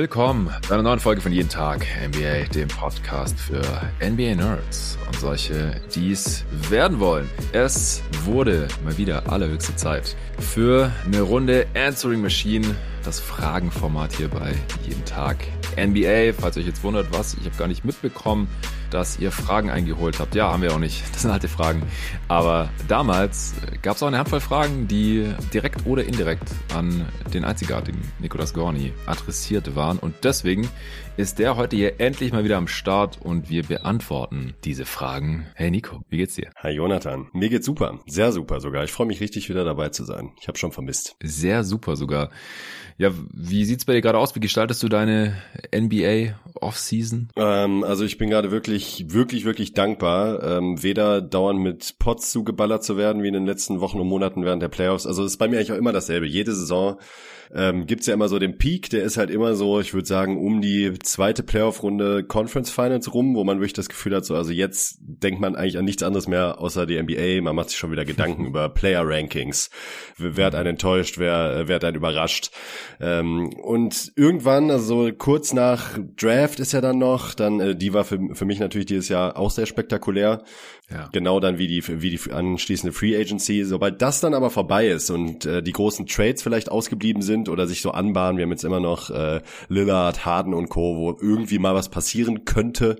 Willkommen bei einer neuen Folge von Jeden Tag NBA, dem Podcast für NBA Nerds und solche, die es werden wollen. Es wurde mal wieder allerhöchste Zeit für eine Runde Answering Machine, das Fragenformat hier bei Jeden Tag NBA. Falls euch jetzt wundert, was, ich habe gar nicht mitbekommen, dass ihr Fragen eingeholt habt. Ja, haben wir auch nicht. Das sind alte Fragen. Aber damals gab es auch eine Handvoll Fragen, die direkt oder indirekt an den einzigartigen Nicolas Gorni adressiert waren. Und deswegen ist der heute hier endlich mal wieder am Start und wir beantworten diese Fragen. Hey Nico, wie geht's dir? Hi Jonathan, mir geht's super, sehr super sogar. Ich freue mich richtig wieder dabei zu sein. Ich habe schon vermisst. Sehr super sogar. Ja, wie sieht's bei dir gerade aus? Wie gestaltest du deine NBA Offseason? Ähm, also ich bin gerade wirklich, wirklich, wirklich dankbar, ähm, weder dauernd mit Pots zugeballert zu werden wie in den letzten Wochen und Monaten während der Playoffs. Also es ist bei mir eigentlich auch immer dasselbe. Jede Saison ähm, gibt ja immer so den Peak, der ist halt immer so, ich würde sagen, um die zweite Playoff-Runde Conference Finals rum, wo man wirklich das Gefühl hat, so, also jetzt denkt man eigentlich an nichts anderes mehr außer die NBA. Man macht sich schon wieder Gedanken über Player-Rankings. Wer hat einen enttäuscht, wer, äh, wer hat einen überrascht. Ähm, und irgendwann, also kurz nach Draft ist ja dann noch, dann, äh, die war für, für mich natürlich dieses Jahr auch sehr spektakulär. Ja. Genau dann wie die, wie die anschließende Free Agency. Sobald das dann aber vorbei ist und äh, die großen Trades vielleicht ausgeblieben sind oder sich so anbahnen, wir haben jetzt immer noch äh, Lillard, Harden und Co., wo irgendwie mal was passieren könnte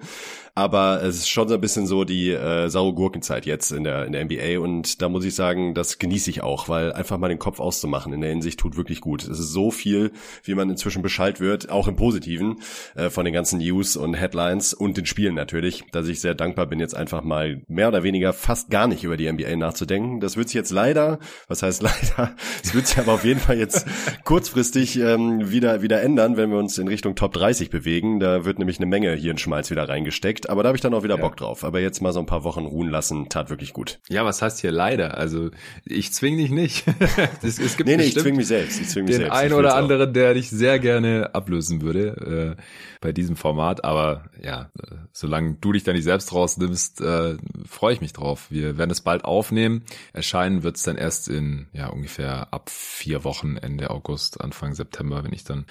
aber es ist schon so ein bisschen so die äh, saure Gurkenzeit jetzt in der, in der NBA und da muss ich sagen, das genieße ich auch, weil einfach mal den Kopf auszumachen in der Hinsicht tut wirklich gut. Es ist so viel, wie man inzwischen Bescheid wird, auch im Positiven, äh, von den ganzen News und Headlines und den Spielen natürlich, dass ich sehr dankbar bin, jetzt einfach mal mehr oder weniger fast gar nicht über die NBA nachzudenken. Das wird sich jetzt leider, was heißt leider, es wird sich aber auf jeden Fall jetzt kurzfristig ähm, wieder, wieder ändern, wenn wir uns in Richtung Top 30 bewegen. Da wird nämlich eine Menge hier in Schmalz wieder reingesteckt aber da habe ich dann auch wieder ja. Bock drauf. Aber jetzt mal so ein paar Wochen ruhen lassen, tat wirklich gut. Ja, was heißt hier leider? Also ich zwing dich nicht. es, es gibt nee, nee, ich zwing mich selbst. Ich zwing mich den selbst. einen oder anderen, der dich sehr gerne ablösen würde äh, bei diesem Format. Aber ja, solange du dich da nicht selbst rausnimmst, äh, freue ich mich drauf. Wir werden es bald aufnehmen. Erscheinen wird es dann erst in ja ungefähr ab vier Wochen Ende August, Anfang September, wenn ich dann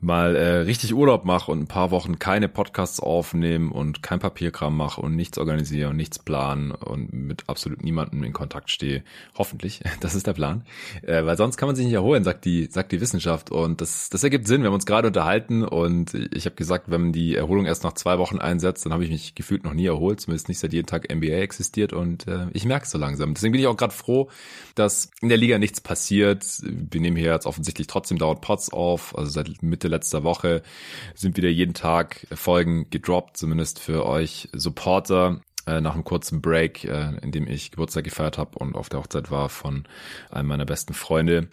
mal äh, richtig Urlaub mache und ein paar Wochen keine Podcasts aufnehmen und kein Papierkram mache und nichts organisiere und nichts planen und mit absolut niemandem in Kontakt stehe. Hoffentlich, das ist der Plan. Äh, weil sonst kann man sich nicht erholen, sagt die, sagt die Wissenschaft. Und das, das ergibt Sinn. Wir haben uns gerade unterhalten und ich habe gesagt, wenn die Erholung erst nach zwei Wochen einsetzt, dann habe ich mich gefühlt noch nie erholt, zumindest nicht seit jeden Tag NBA existiert und äh, ich merke es so langsam. Deswegen bin ich auch gerade froh, dass in der Liga nichts passiert. Wir nehmen hier jetzt offensichtlich trotzdem dauernd Pots auf, also seit Mitte Mitte letzter Woche sind wieder jeden Tag Folgen gedroppt, zumindest für euch Supporter äh, nach einem kurzen Break, äh, in dem ich Geburtstag gefeiert habe und auf der Hochzeit war von einem meiner besten Freunde.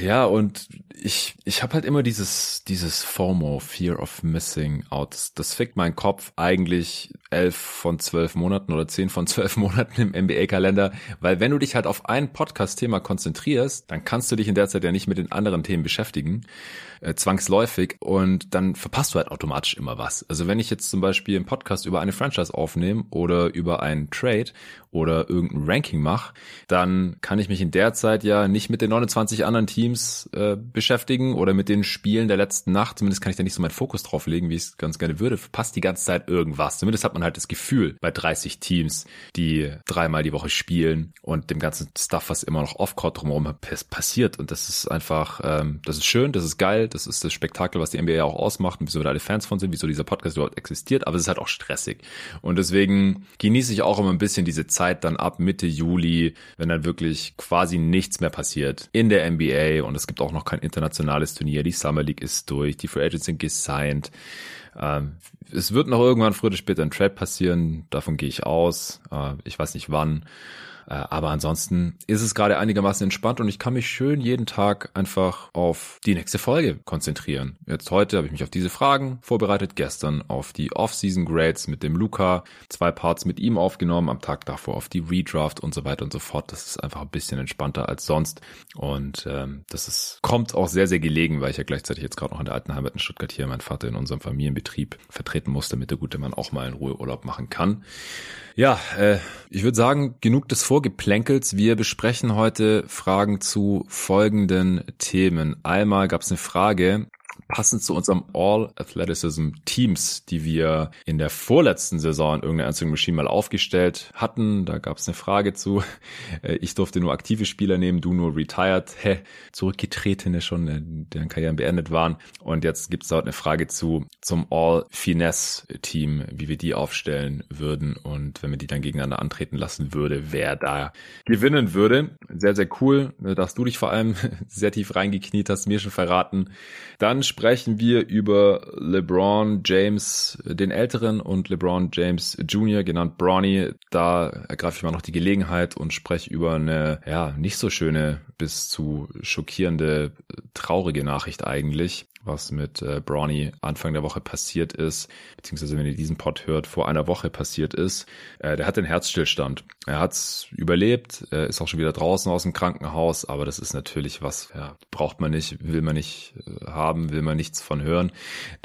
Ja, und ich, ich habe halt immer dieses, dieses FOMO, Fear of Missing Out. Das, das fickt meinen Kopf eigentlich elf von zwölf Monaten oder zehn von zwölf Monaten im NBA-Kalender, weil wenn du dich halt auf ein Podcast-Thema konzentrierst, dann kannst du dich in der Zeit ja nicht mit den anderen Themen beschäftigen, äh, zwangsläufig, und dann verpasst du halt automatisch immer was. Also wenn ich jetzt zum Beispiel einen Podcast über eine Franchise aufnehme oder über einen Trade oder irgendein Ranking mache, dann kann ich mich in der Zeit ja nicht mit den 29 anderen Teams äh, beschäftigen oder mit den Spielen der letzten Nacht. Zumindest kann ich da nicht so meinen Fokus drauf legen, wie ich es ganz gerne würde. Verpasst die ganze Zeit irgendwas. Zumindest hat man halt das Gefühl bei 30 Teams, die dreimal die Woche spielen und dem ganzen Stuff, was immer noch off-court drumherum passiert. Und das ist einfach, ähm, das ist schön, das ist geil, das ist das Spektakel, was die NBA auch ausmacht und wieso da alle Fans von sind, wieso dieser Podcast überhaupt existiert. Aber es ist halt auch stressig. Und deswegen genieße ich auch immer ein bisschen diese Zeit dann ab Mitte Juli, wenn dann wirklich quasi nichts mehr passiert in der NBA und es gibt auch noch kein internationales Turnier. Die Summer League ist durch, die Free Agents sind gesigned. Ähm, es wird noch irgendwann früher oder später ein Trade passieren, davon gehe ich aus. Äh, ich weiß nicht wann. Äh, aber ansonsten ist es gerade einigermaßen entspannt und ich kann mich schön jeden Tag einfach auf die nächste Folge konzentrieren. Jetzt heute habe ich mich auf diese Fragen vorbereitet, gestern auf die Off-Season Grades mit dem Luca, zwei Parts mit ihm aufgenommen, am Tag davor auf die Redraft und so weiter und so fort. Das ist einfach ein bisschen entspannter als sonst und ähm, das ist, kommt auch sehr, sehr gelegen, weil ich ja gleichzeitig jetzt gerade noch in der alten Heimat in Stuttgart hier meinen Vater in unserem Familienbetrieb vertreten muss, damit der gute Mann auch mal in Ruhe Urlaub machen kann. Ja, äh, ich würde sagen, genug des Vorgeplänkels. Wir besprechen heute Fragen zu folgenden Themen. Einmal gab es eine Frage, passend zu unserem All Athleticism Teams, die wir in der vorletzten Saison in irgendeiner Answering Machine mal aufgestellt hatten. Da gab es eine Frage zu. Äh, ich durfte nur aktive Spieler nehmen, du nur retired, hä, zurückgetretene schon, äh, deren Karrieren beendet waren. Und jetzt gibt es dort eine Frage zu zum All Finesse Team, wie wir die aufstellen würden und wenn wir die dann gegeneinander antreten lassen würde, wer da gewinnen würde. Sehr, sehr cool, dass du dich vor allem sehr tief reingekniet hast, mir schon verraten. Dann sprechen wir über LeBron James, den Älteren und LeBron James Jr., genannt Bronny. Da ergreife ich mal noch die Gelegenheit und spreche über eine, ja, nicht so schöne bis zu schockierende, traurige Nachricht eigentlich was mit äh, Brawny Anfang der Woche passiert ist, beziehungsweise wenn ihr diesen Pod hört, vor einer Woche passiert ist. Äh, der hat den Herzstillstand. Er hat's überlebt, äh, ist auch schon wieder draußen aus dem Krankenhaus, aber das ist natürlich was, ja, braucht man nicht, will man nicht äh, haben, will man nichts von hören.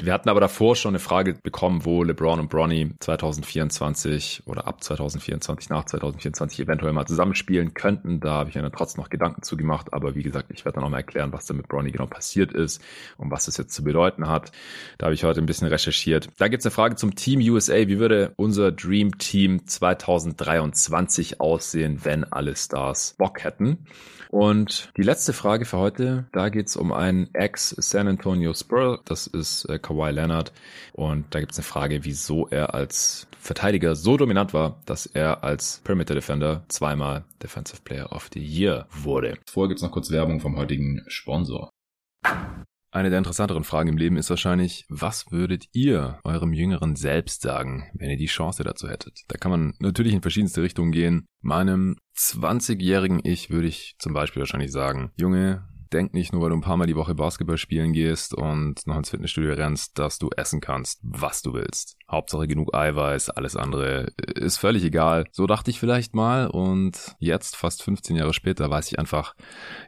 Wir hatten aber davor schon eine Frage bekommen, wo LeBron und Bronny 2024 oder ab 2024, nach 2024 eventuell mal zusammenspielen könnten. Da habe ich mir dann trotzdem noch Gedanken zugemacht, aber wie gesagt, ich werde dann nochmal erklären, was da mit Bronny genau passiert ist und was das jetzt zu bedeuten hat. Da habe ich heute ein bisschen recherchiert. Da gibt es eine Frage zum Team USA. Wie würde unser Dream Team 2023 aussehen, wenn alle Stars Bock hätten? Und die letzte Frage für heute, da geht es um einen Ex-San Antonio Spur, das ist äh, Kawhi Leonard. Und da gibt es eine Frage, wieso er als Verteidiger so dominant war, dass er als Perimeter Defender zweimal Defensive Player of the Year wurde. Vorher gibt es noch kurz Werbung vom heutigen Sponsor. Eine der interessanteren Fragen im Leben ist wahrscheinlich, was würdet ihr eurem jüngeren Selbst sagen, wenn ihr die Chance dazu hättet? Da kann man natürlich in verschiedenste Richtungen gehen. Meinem 20-jährigen Ich würde ich zum Beispiel wahrscheinlich sagen, Junge, denk nicht nur, weil du ein paar Mal die Woche Basketball spielen gehst und noch ins Fitnessstudio rennst, dass du essen kannst, was du willst. Hauptsache genug Eiweiß, alles andere ist völlig egal. So dachte ich vielleicht mal und jetzt, fast 15 Jahre später, weiß ich einfach,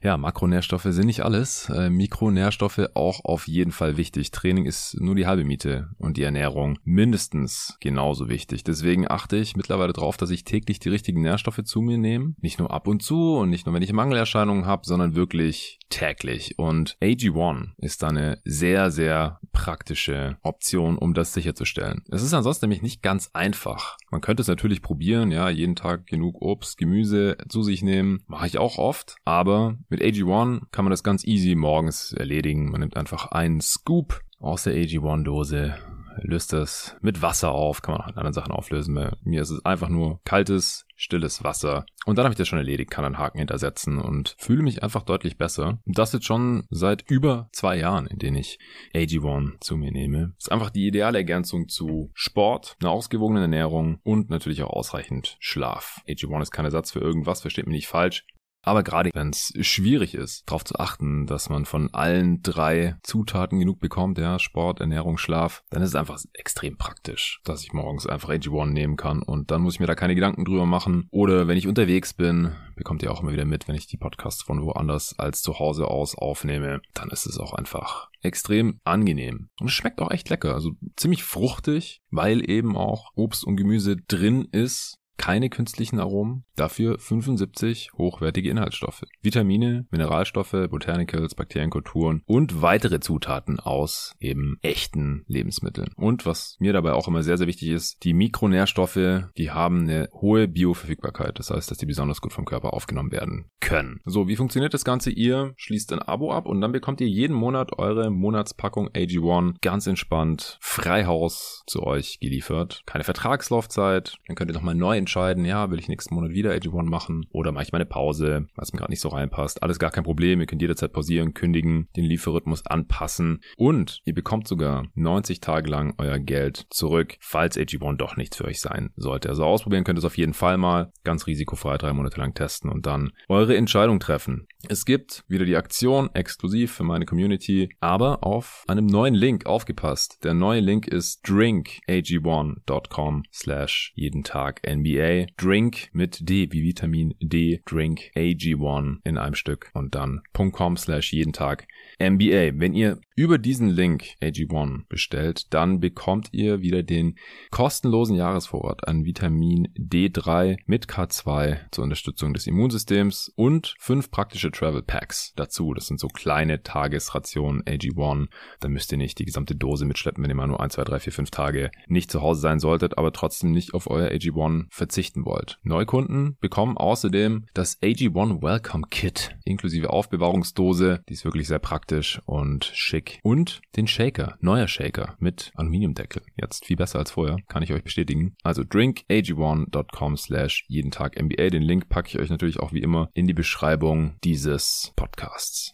ja, Makronährstoffe sind nicht alles. Äh, Mikronährstoffe auch auf jeden Fall wichtig. Training ist nur die halbe Miete und die Ernährung mindestens genauso wichtig. Deswegen achte ich mittlerweile darauf, dass ich täglich die richtigen Nährstoffe zu mir nehme. Nicht nur ab und zu und nicht nur, wenn ich Mangelerscheinungen habe, sondern wirklich täglich. Und AG1 ist da eine sehr, sehr praktische Option, um das sicherzustellen. Es ist ansonsten nämlich nicht ganz einfach. Man könnte es natürlich probieren, ja, jeden Tag genug Obst, Gemüse zu sich nehmen. Mache ich auch oft. Aber mit AG1 kann man das ganz easy morgens erledigen. Man nimmt einfach einen Scoop aus der AG1-Dose, löst das mit Wasser auf, kann man auch in anderen Sachen auflösen. Bei mir ist es einfach nur kaltes, stilles Wasser. Und dann habe ich das schon erledigt, kann einen Haken hintersetzen und fühle mich einfach deutlich besser. Und das jetzt schon seit über zwei Jahren, in denen ich AG1 zu mir nehme. Ist einfach die ideale Ergänzung zu Sport, einer ausgewogenen Ernährung und natürlich auch ausreichend Schlaf. AG1 ist kein Ersatz für irgendwas, versteht mich nicht falsch. Aber gerade wenn es schwierig ist, darauf zu achten, dass man von allen drei Zutaten genug bekommt, ja, Sport, Ernährung, Schlaf, dann ist es einfach extrem praktisch, dass ich morgens einfach AG1 nehmen kann und dann muss ich mir da keine Gedanken drüber machen. Oder wenn ich unterwegs bin, bekommt ihr auch immer wieder mit, wenn ich die Podcasts von woanders als zu Hause aus aufnehme, dann ist es auch einfach extrem angenehm. Und es schmeckt auch echt lecker, also ziemlich fruchtig, weil eben auch Obst und Gemüse drin ist keine künstlichen Aromen, dafür 75 hochwertige Inhaltsstoffe. Vitamine, Mineralstoffe, Botanicals, Bakterienkulturen und weitere Zutaten aus eben echten Lebensmitteln. Und was mir dabei auch immer sehr, sehr wichtig ist, die Mikronährstoffe, die haben eine hohe Bioverfügbarkeit. Das heißt, dass die besonders gut vom Körper aufgenommen werden können. So, wie funktioniert das Ganze? Ihr schließt ein Abo ab und dann bekommt ihr jeden Monat eure Monatspackung AG1 ganz entspannt Freihaus zu euch geliefert. Keine Vertragslaufzeit. Dann könnt ihr nochmal neu entscheiden, ja, will ich nächsten Monat wieder AG1 machen oder mache ich meine Pause, was mir gerade nicht so reinpasst. Alles gar kein Problem. Ihr könnt jederzeit pausieren, kündigen, den Lieferrhythmus anpassen und ihr bekommt sogar 90 Tage lang euer Geld zurück, falls AG1 doch nichts für euch sein sollte. Also ausprobieren könnt ihr es auf jeden Fall mal, ganz risikofrei drei Monate lang testen und dann eure Entscheidung treffen. Es gibt wieder die Aktion exklusiv für meine Community, aber auf einem neuen Link aufgepasst. Der neue Link ist drinkag1.com slash jeden Tag NBA NBA. Drink mit D wie Vitamin D. Drink AG1 in einem Stück und dann .com slash jeden Tag NBA. Wenn ihr über diesen Link AG1 bestellt, dann bekommt ihr wieder den kostenlosen Jahresvorrat an Vitamin D3 mit K2 zur Unterstützung des Immunsystems und fünf praktische Travel Packs dazu. Das sind so kleine Tagesrationen AG1. Da müsst ihr nicht die gesamte Dose mitschleppen, wenn ihr mal nur 1, 2, 3, 4, 5 Tage nicht zu Hause sein solltet, aber trotzdem nicht auf euer AG1 verzichten wollt. Neukunden bekommen außerdem das AG1 Welcome Kit inklusive Aufbewahrungsdose. Die ist wirklich sehr praktisch und schick. Und den Shaker, neuer Shaker mit Aluminiumdeckel. Jetzt viel besser als vorher, kann ich euch bestätigen. Also drinkag1.com slash jeden Tag NBA. Den Link packe ich euch natürlich auch wie immer in die Beschreibung dieses Podcasts.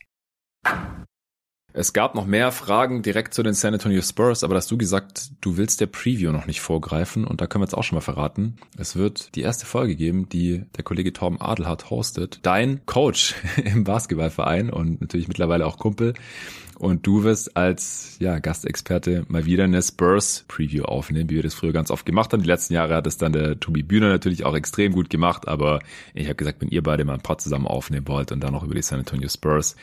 Es gab noch mehr Fragen direkt zu den San Antonio Spurs, aber hast du gesagt, du willst der Preview noch nicht vorgreifen und da können wir jetzt auch schon mal verraten. Es wird die erste Folge geben, die der Kollege Torben Adelhardt hostet. Dein Coach im Basketballverein und natürlich mittlerweile auch Kumpel. Und du wirst als ja, Gastexperte mal wieder eine Spurs-Preview aufnehmen, wie wir das früher ganz oft gemacht haben. Die letzten Jahre hat es dann der Tobi Bühner natürlich auch extrem gut gemacht, aber ich habe gesagt, wenn ihr beide mal ein Pod zusammen aufnehmen wollt und dann noch über die San Antonio Spurs,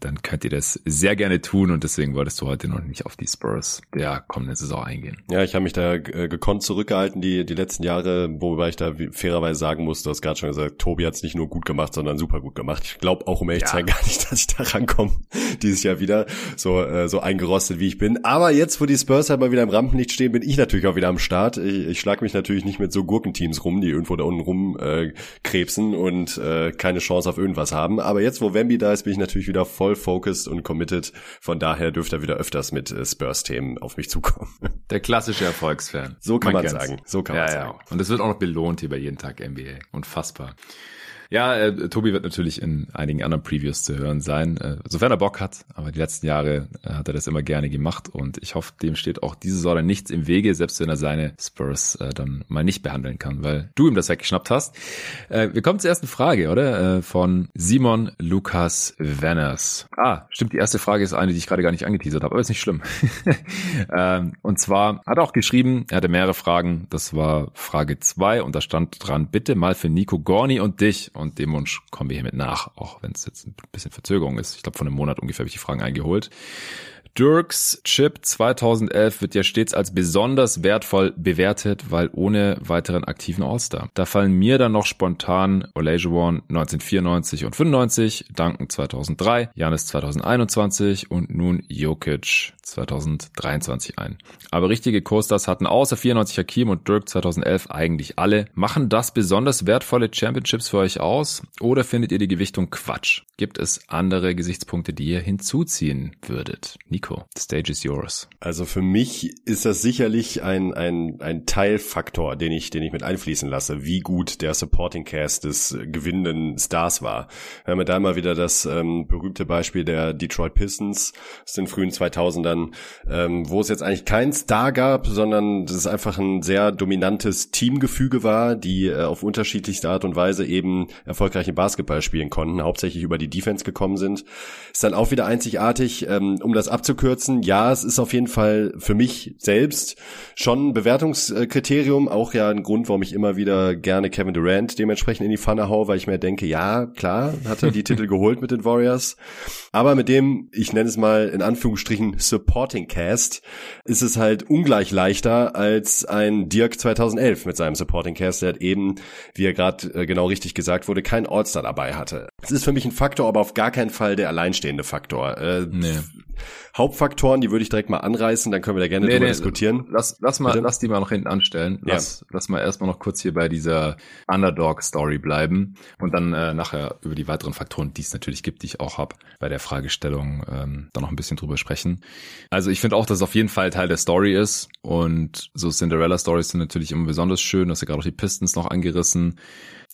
dann könnt ihr das sehr gerne tun und deswegen wolltest du heute noch nicht auf die Spurs der kommenden Saison eingehen. Ja, ich habe mich da äh, gekonnt zurückgehalten die, die letzten Jahre, wobei ich da fairerweise sagen muss, du hast gerade schon gesagt, Tobi hat es nicht nur gut gemacht, sondern super gut gemacht. Ich glaube auch, um ehrlich zu ja. sein, gar nicht, dass ich da rankomme dieses Jahr wieder so, äh, so eingerostet, wie ich bin. Aber jetzt, wo die Spurs halt mal wieder im Rampenlicht stehen, bin ich natürlich auch wieder am Start. Ich, ich schlage mich natürlich nicht mit so Gurkenteams rum, die irgendwo da unten rum äh, krebsen und äh, keine Chance auf irgendwas haben. Aber jetzt, wo Wemby da ist, bin ich natürlich wieder voll focused und committed. Von daher dürfte er wieder öfters mit äh, Spurs-Themen auf mich zukommen. Der klassische Erfolgsfan. So kann man, man sagen. So kann ja, man ja. sagen. Und es wird auch noch belohnt hier bei jeden Tag NBA. Unfassbar. Ja, äh, Tobi wird natürlich in einigen anderen Previews zu hören sein, äh, sofern er Bock hat. Aber die letzten Jahre äh, hat er das immer gerne gemacht und ich hoffe, dem steht auch diese Saison nichts im Wege, selbst wenn er seine Spurs äh, dann mal nicht behandeln kann, weil du ihm das weggeschnappt hast. Äh, wir kommen zur ersten Frage, oder? Äh, von Simon Lukas Wenners. Ah, stimmt, die erste Frage ist eine, die ich gerade gar nicht angeteasert habe, aber ist nicht schlimm. ähm, und zwar hat er auch geschrieben, er hatte mehrere Fragen. Das war Frage zwei und da stand dran, bitte mal für Nico Gorni und dich und dem Wunsch kommen wir hiermit nach, auch wenn es jetzt ein bisschen Verzögerung ist. Ich glaube, von einem Monat ungefähr habe ich die Fragen eingeholt. Dirks Chip 2011 wird ja stets als besonders wertvoll bewertet, weil ohne weiteren aktiven All-Star. Da fallen mir dann noch spontan Olajuwon 1994 und 95, Duncan 2003, Janis 2021 und nun Jokic 2023 ein. Aber richtige Co-Stars hatten außer 94 Hakim und Dirk 2011 eigentlich alle. Machen das besonders wertvolle Championships für euch aus oder findet ihr die Gewichtung Quatsch? Gibt es andere Gesichtspunkte, die ihr hinzuziehen würdet? Nico, the stage is yours. Also für mich ist das sicherlich ein, ein, ein Teilfaktor, den ich, den ich mit einfließen lasse, wie gut der Supporting Cast des gewinnenden Stars war. Wir haben ja da mal wieder das ähm, berühmte Beispiel der Detroit Pistons aus den frühen 2000ern, ähm, wo es jetzt eigentlich keinen Star gab, sondern das einfach ein sehr dominantes Teamgefüge war, die äh, auf unterschiedlichste Art und Weise eben erfolgreichen Basketball spielen konnten, hauptsächlich über die Defense gekommen sind. Ist dann auch wieder einzigartig, ähm, um das abzukürzen. Ja, es ist auf jeden Fall für mich selbst schon ein Bewertungskriterium, auch ja ein Grund, warum ich immer wieder gerne Kevin Durant dementsprechend in die Pfanne hau, weil ich mir denke, ja, klar, hat er die Titel geholt mit den Warriors. Aber mit dem, ich nenne es mal in Anführungsstrichen Supporting Cast, ist es halt ungleich leichter als ein Dirk 2011 mit seinem Supporting Cast, der eben, wie er gerade äh, genau richtig gesagt wurde, kein All-Star dabei hatte. Es ist für mich ein Faktor, aber auf gar keinen Fall der alleinstehende Faktor. Äh, nee. Hauptfaktoren, die würde ich direkt mal anreißen, dann können wir da gerne nee, drüber nee, diskutieren. Lass, lass mal, lass die mal noch hinten anstellen. Lass, ja. lass mal erstmal noch kurz hier bei dieser Underdog-Story bleiben und dann äh, nachher über die weiteren Faktoren, die es natürlich gibt, die ich auch habe, bei der Fragestellung ähm, dann noch ein bisschen drüber sprechen. Also ich finde auch, dass es auf jeden Fall Teil der Story ist und so Cinderella-Stories sind natürlich immer besonders schön. Du hast ja gerade auch die Pistons noch angerissen.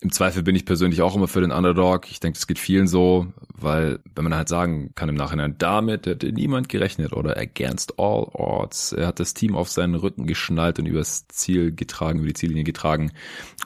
Im Zweifel bin ich persönlich auch immer für den Underdog. Ich denke, das geht vielen so, weil wenn man halt sagen kann im Nachhinein, damit hätte niemand gerechnet oder against all odds. Er hat das Team auf seinen Rücken geschnallt und übers Ziel getragen, über die Ziellinie getragen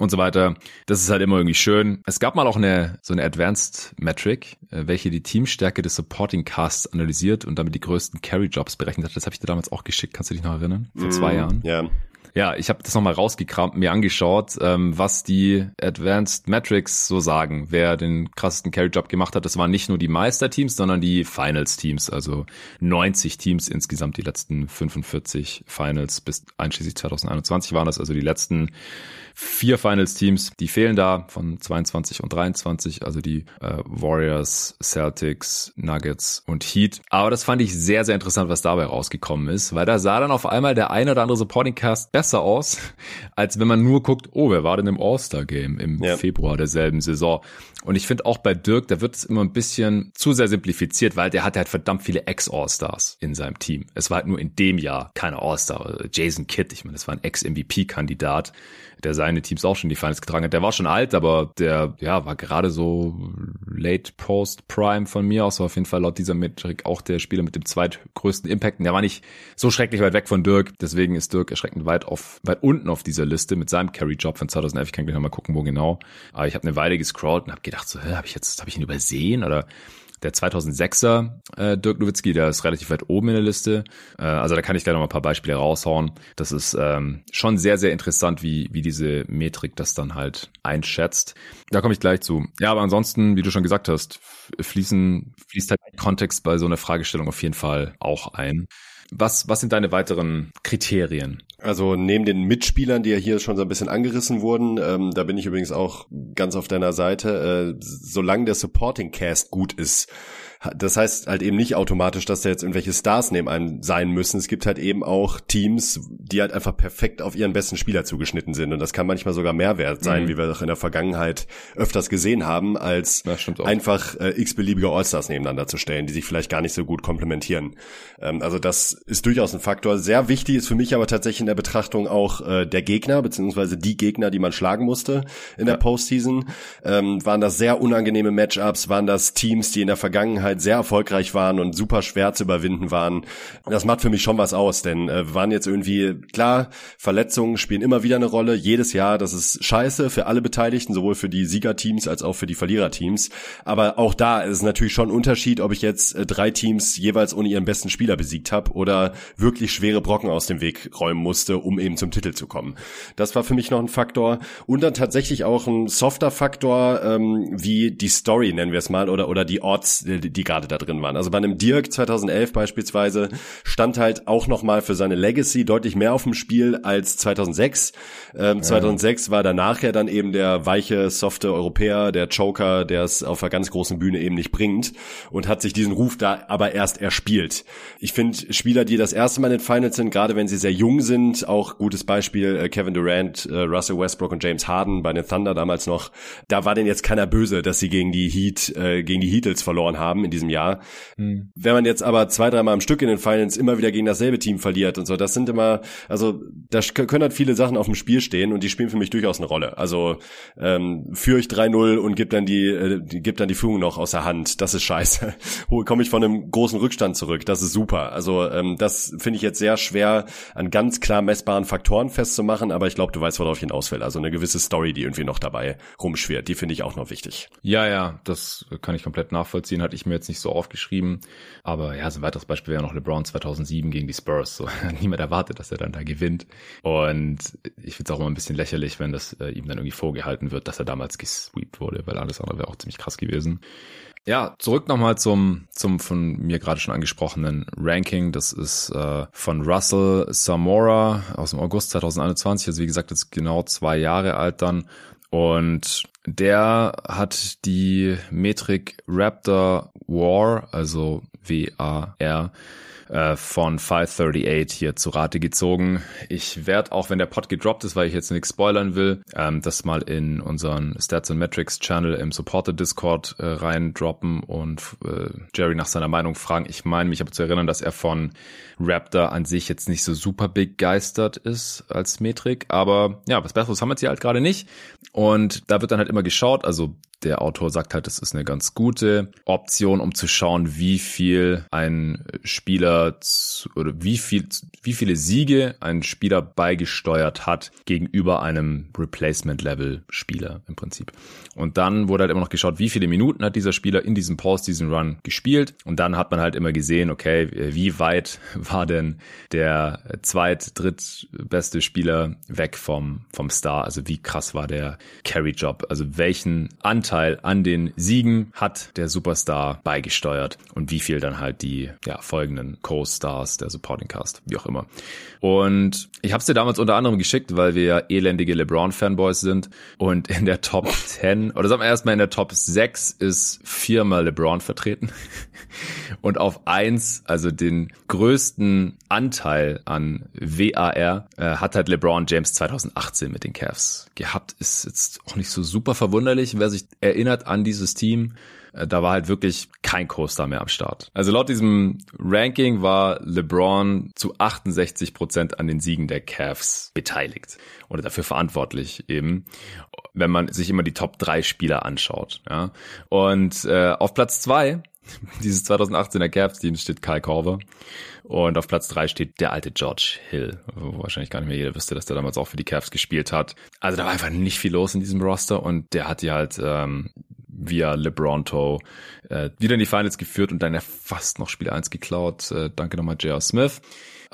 und so weiter. Das ist halt immer irgendwie schön. Es gab mal auch eine so eine Advanced Metric, äh, welche die Teamstärke des Supporting Casts analysiert und damit die größten Carry Jobs berechnet hat. Das habe ich dir damals auch geschickt. Kannst du dich noch erinnern? Vor zwei mm, Jahren. Ja. Ja, ich habe das nochmal rausgekramt, mir angeschaut, ähm, was die Advanced Metrics so sagen, wer den krassesten Carry-Job gemacht hat. Das waren nicht nur die Meisterteams, sondern die Finals-Teams, also 90 Teams insgesamt, die letzten 45 Finals bis einschließlich 2021 waren das, also die letzten vier Finals-Teams, die fehlen da von 22 und 23, also die äh, Warriors, Celtics, Nuggets und Heat. Aber das fand ich sehr, sehr interessant, was dabei rausgekommen ist, weil da sah dann auf einmal der eine oder andere Supporting Cast besser aus, als wenn man nur guckt, oh, wer war denn im All-Star-Game im ja. Februar derselben Saison? Und ich finde auch bei Dirk, da wird es immer ein bisschen zu sehr simplifiziert, weil der hatte halt verdammt viele Ex-All-Stars in seinem Team. Es war halt nur in dem Jahr keine All-Star. Jason Kidd, ich meine, das war ein Ex-MVP-Kandidat der seine Teams auch schon die Finals getragen hat. Der war schon alt, aber der ja war gerade so late post prime von mir aus. War auf jeden Fall laut dieser Metrik auch der Spieler mit dem zweitgrößten Impact. Und der war nicht so schrecklich weit weg von Dirk. Deswegen ist Dirk erschreckend weit auf weit unten auf dieser Liste mit seinem Carry Job von 2011. Ich kann gleich noch mal gucken, wo genau. Aber ich habe eine Weile gescrollt und habe gedacht so, habe ich jetzt habe ich ihn übersehen oder der 2006er äh, Dirk Nowitzki, der ist relativ weit oben in der Liste. Äh, also da kann ich gleich noch mal ein paar Beispiele raushauen. Das ist ähm, schon sehr, sehr interessant, wie, wie diese Metrik das dann halt einschätzt. Da komme ich gleich zu. Ja, aber ansonsten, wie du schon gesagt hast, fließen, fließt halt Kontext bei so einer Fragestellung auf jeden Fall auch ein. Was, was sind deine weiteren Kriterien? Also neben den Mitspielern, die ja hier schon so ein bisschen angerissen wurden, ähm, da bin ich übrigens auch ganz auf deiner Seite, äh, solange der Supporting Cast gut ist, das heißt halt eben nicht automatisch, dass da jetzt irgendwelche Stars neben einem sein müssen. Es gibt halt eben auch Teams, die halt einfach perfekt auf ihren besten Spieler zugeschnitten sind. Und das kann manchmal sogar mehr wert sein, mhm. wie wir doch in der Vergangenheit öfters gesehen haben, als einfach äh, x-beliebige Allstars nebeneinander zu stellen, die sich vielleicht gar nicht so gut komplementieren. Ähm, also das ist durchaus ein Faktor. Sehr wichtig ist für mich aber tatsächlich in der Betrachtung auch äh, der Gegner, beziehungsweise die Gegner, die man schlagen musste in ja. der Postseason. Ähm, waren das sehr unangenehme Matchups, waren das Teams, die in der Vergangenheit Zeit sehr erfolgreich waren und super schwer zu überwinden waren. Das macht für mich schon was aus, denn äh, waren jetzt irgendwie, klar, Verletzungen spielen immer wieder eine Rolle, jedes Jahr, das ist scheiße für alle Beteiligten, sowohl für die Siegerteams als auch für die Verliererteams. Aber auch da ist natürlich schon ein Unterschied, ob ich jetzt äh, drei Teams jeweils ohne ihren besten Spieler besiegt habe oder wirklich schwere Brocken aus dem Weg räumen musste, um eben zum Titel zu kommen. Das war für mich noch ein Faktor. Und dann tatsächlich auch ein softer Faktor, ähm, wie die Story, nennen wir es mal, oder, oder die Odds, die, die gerade da drin waren. Also bei einem Dirk 2011 beispielsweise stand halt auch nochmal für seine Legacy deutlich mehr auf dem Spiel als 2006. Ähm, ja. 2006 war danach ja dann eben der weiche, softe Europäer, der Joker, der es auf einer ganz großen Bühne eben nicht bringt und hat sich diesen Ruf da aber erst erspielt. Ich finde Spieler, die das erste Mal in den Finals sind, gerade wenn sie sehr jung sind, auch gutes Beispiel äh, Kevin Durant, äh, Russell Westbrook und James Harden bei den Thunder damals noch, da war denn jetzt keiner böse, dass sie gegen die Heat, äh, gegen die Heatles verloren haben diesem Jahr. Hm. Wenn man jetzt aber zwei, dreimal am Stück in den Finals immer wieder gegen dasselbe Team verliert und so, das sind immer, also da können halt viele Sachen auf dem Spiel stehen und die spielen für mich durchaus eine Rolle. Also ähm, führe ich 3-0 und gib dann die, äh, gib dann die Führung noch aus der Hand. Das ist scheiße. Komme ich von einem großen Rückstand zurück. Das ist super. Also ähm, das finde ich jetzt sehr schwer an ganz klar messbaren Faktoren festzumachen, aber ich glaube, du weißt, worauf ich hinaus will. Also eine gewisse Story, die irgendwie noch dabei rumschwirrt, die finde ich auch noch wichtig. Ja, ja, das kann ich komplend nachvollziehen. Hatte ich mir jetzt nicht so aufgeschrieben. Aber ja, so ein weiteres Beispiel wäre noch LeBron 2007 gegen die Spurs. So, niemand erwartet, dass er dann da gewinnt. Und ich finde es auch immer ein bisschen lächerlich, wenn das äh, ihm dann irgendwie vorgehalten wird, dass er damals gesweept wurde, weil alles andere wäre auch ziemlich krass gewesen. Ja, zurück nochmal zum, zum von mir gerade schon angesprochenen Ranking. Das ist äh, von Russell Samora aus dem August 2021. Also wie gesagt, jetzt genau zwei Jahre alt dann. Und der hat die Metrik Raptor War, also W-A-R, äh, von 538 hier zu Rate gezogen. Ich werde, auch wenn der Pod gedroppt ist, weil ich jetzt nichts spoilern will, ähm, das mal in unseren Stats and Metrics Channel im Supporter Discord äh, reindroppen und äh, Jerry nach seiner Meinung fragen. Ich meine mich aber zu erinnern, dass er von Raptor an sich jetzt nicht so super begeistert ist als Metrik, aber ja, was Besseres haben wir jetzt hier halt gerade nicht. Und da wird dann halt immer geschaut, also der Autor sagt halt, das ist eine ganz gute Option, um zu schauen, wie viel ein Spieler zu, oder wie viel, wie viele Siege ein Spieler beigesteuert hat gegenüber einem Replacement-Level-Spieler im Prinzip. Und dann wurde halt immer noch geschaut, wie viele Minuten hat dieser Spieler in diesem Post-Season-Run gespielt. Und dann hat man halt immer gesehen, okay, wie weit war denn der zweit-, drittbeste Spieler weg vom, vom Star? Also wie krass war der Carry-Job? Also welchen Anteil an den Siegen hat der Superstar beigesteuert? Und wie viel dann halt die ja, folgenden Co-Stars, der Supporting Cast, wie auch immer. Und ich habe es dir damals unter anderem geschickt, weil wir ja elendige LeBron-Fanboys sind. Und in der Top 10, oder sagen wir erstmal in der Top 6 ist viermal LeBron vertreten. Und auf eins, also den größten Anteil an WAR, äh, hat halt LeBron James 2018 mit den Cavs gehabt. Ist jetzt auch nicht so super verwunderlich, wer sich erinnert an dieses Team. Äh, da war halt wirklich kein Co-Star mehr am Start. Also laut diesem Ranking war LeBron zu 68 Prozent an den Siegen der Cavs beteiligt oder dafür verantwortlich eben, wenn man sich immer die Top 3 Spieler anschaut. Ja. Und äh, auf Platz 2 dieses 2018er Cavs-Team steht Kyle Korver. Und auf Platz 3 steht der alte George Hill, wo wahrscheinlich gar nicht mehr jeder wüsste, dass der damals auch für die Cavs gespielt hat. Also da war einfach nicht viel los in diesem Roster und der hat die halt ähm, via LeBronto äh, wieder in die Finals geführt und dann ja fast noch Spiel 1 geklaut. Äh, danke nochmal J.R. Smith.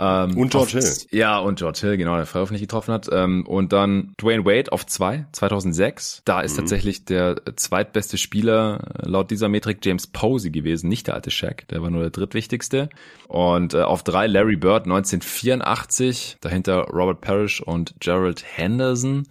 Ähm, und George Hill. Ja, und George Hill, genau, der Freiwurf nicht getroffen hat. Ähm, und dann Dwayne Wade auf zwei, 2006. Da ist mhm. tatsächlich der zweitbeste Spieler äh, laut dieser Metrik James Posey gewesen, nicht der alte Shaq, der war nur der drittwichtigste. Und äh, auf drei Larry Bird 1984, dahinter Robert Parrish und Gerald Henderson.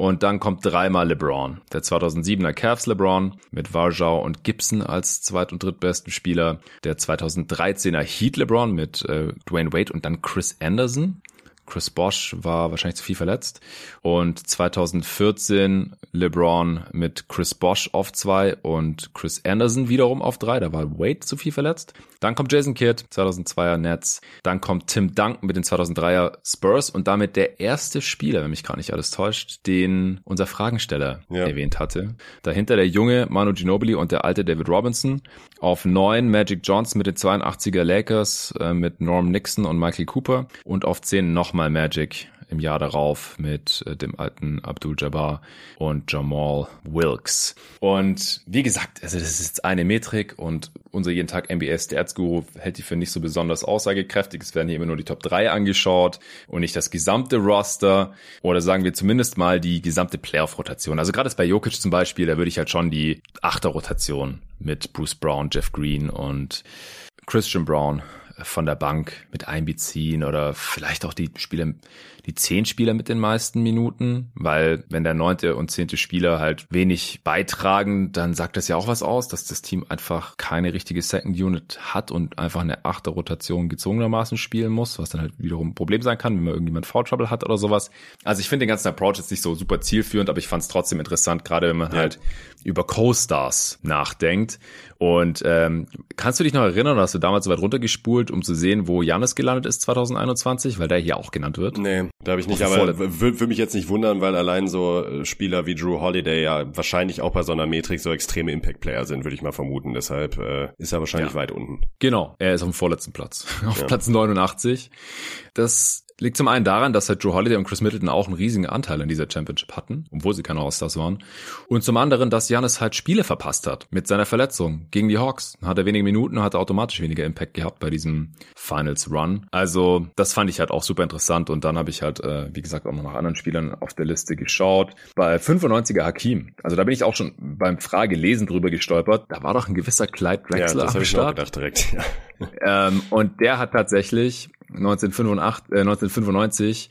Und dann kommt dreimal LeBron. Der 2007er Cavs LeBron mit Varjau und Gibson als zweit- und drittbesten Spieler. Der 2013er Heat LeBron mit äh, Dwayne Wade und dann Chris Anderson. Chris Bosch war wahrscheinlich zu viel verletzt. Und 2014 LeBron mit Chris Bosch auf zwei und Chris Anderson wiederum auf drei. Da war Wade zu viel verletzt. Dann kommt Jason Kidd, 2002er Nets. Dann kommt Tim Duncan mit den 2003er Spurs und damit der erste Spieler, wenn mich gar nicht alles täuscht, den unser Fragensteller ja. erwähnt hatte. Dahinter der junge Manu Ginobili und der alte David Robinson. Auf neun Magic Johnson mit den 82er Lakers äh, mit Norm Nixon und Michael Cooper. Und auf zehn nochmal Magic im Jahr darauf mit äh, dem alten Abdul Jabbar und Jamal Wilkes. Und wie gesagt, also das ist jetzt eine Metrik und unser jeden Tag NBA Stats Guru hält die für nicht so besonders aussagekräftig. Es werden hier immer nur die Top 3 angeschaut und nicht das gesamte Roster oder sagen wir zumindest mal die gesamte Playoff-Rotation. Also gerade bei Jokic zum Beispiel, da würde ich halt schon die Achter-Rotation mit Bruce Brown, Jeff Green und Christian Brown von der Bank mit einbeziehen oder vielleicht auch die Spieler, die zehn Spieler mit den meisten Minuten, weil wenn der neunte und zehnte Spieler halt wenig beitragen, dann sagt das ja auch was aus, dass das Team einfach keine richtige Second Unit hat und einfach eine achte Rotation gezwungenermaßen spielen muss, was dann halt wiederum ein Problem sein kann, wenn man irgendjemand Foul Trouble hat oder sowas. Also ich finde den ganzen Approach jetzt nicht so super zielführend, aber ich fand es trotzdem interessant, gerade wenn man ja. halt über Co-Stars nachdenkt. Und ähm, kannst du dich noch erinnern, hast du damals so weit runtergespult, um zu sehen, wo Janis gelandet ist 2021, weil der hier auch genannt wird? Nee, da habe ich nicht, aber würde mich jetzt nicht wundern, weil allein so äh, Spieler wie Drew Holiday ja wahrscheinlich auch bei so einer Metrik so extreme Impact-Player sind, würde ich mal vermuten. Deshalb äh, ist er wahrscheinlich ja. weit unten. Genau, er ist auf dem vorletzten Platz, auf ja. Platz 89. Das Liegt zum einen daran, dass halt Joe Holiday und Chris Middleton auch einen riesigen Anteil an dieser Championship hatten, obwohl sie keine All-Stars waren. Und zum anderen, dass Janis halt Spiele verpasst hat mit seiner Verletzung gegen die Hawks. Hat er wenige Minuten, hat er automatisch weniger Impact gehabt bei diesem Finals Run. Also das fand ich halt auch super interessant. Und dann habe ich halt, äh, wie gesagt, auch noch nach anderen Spielern auf der Liste geschaut. Bei 95er Hakim, also da bin ich auch schon beim Fragelesen drüber gestolpert. Da war doch ein gewisser Clyde Drexler ja, das am Start. Ich gedacht direkt. Ja. Ähm, und der hat tatsächlich 1985, äh, 1995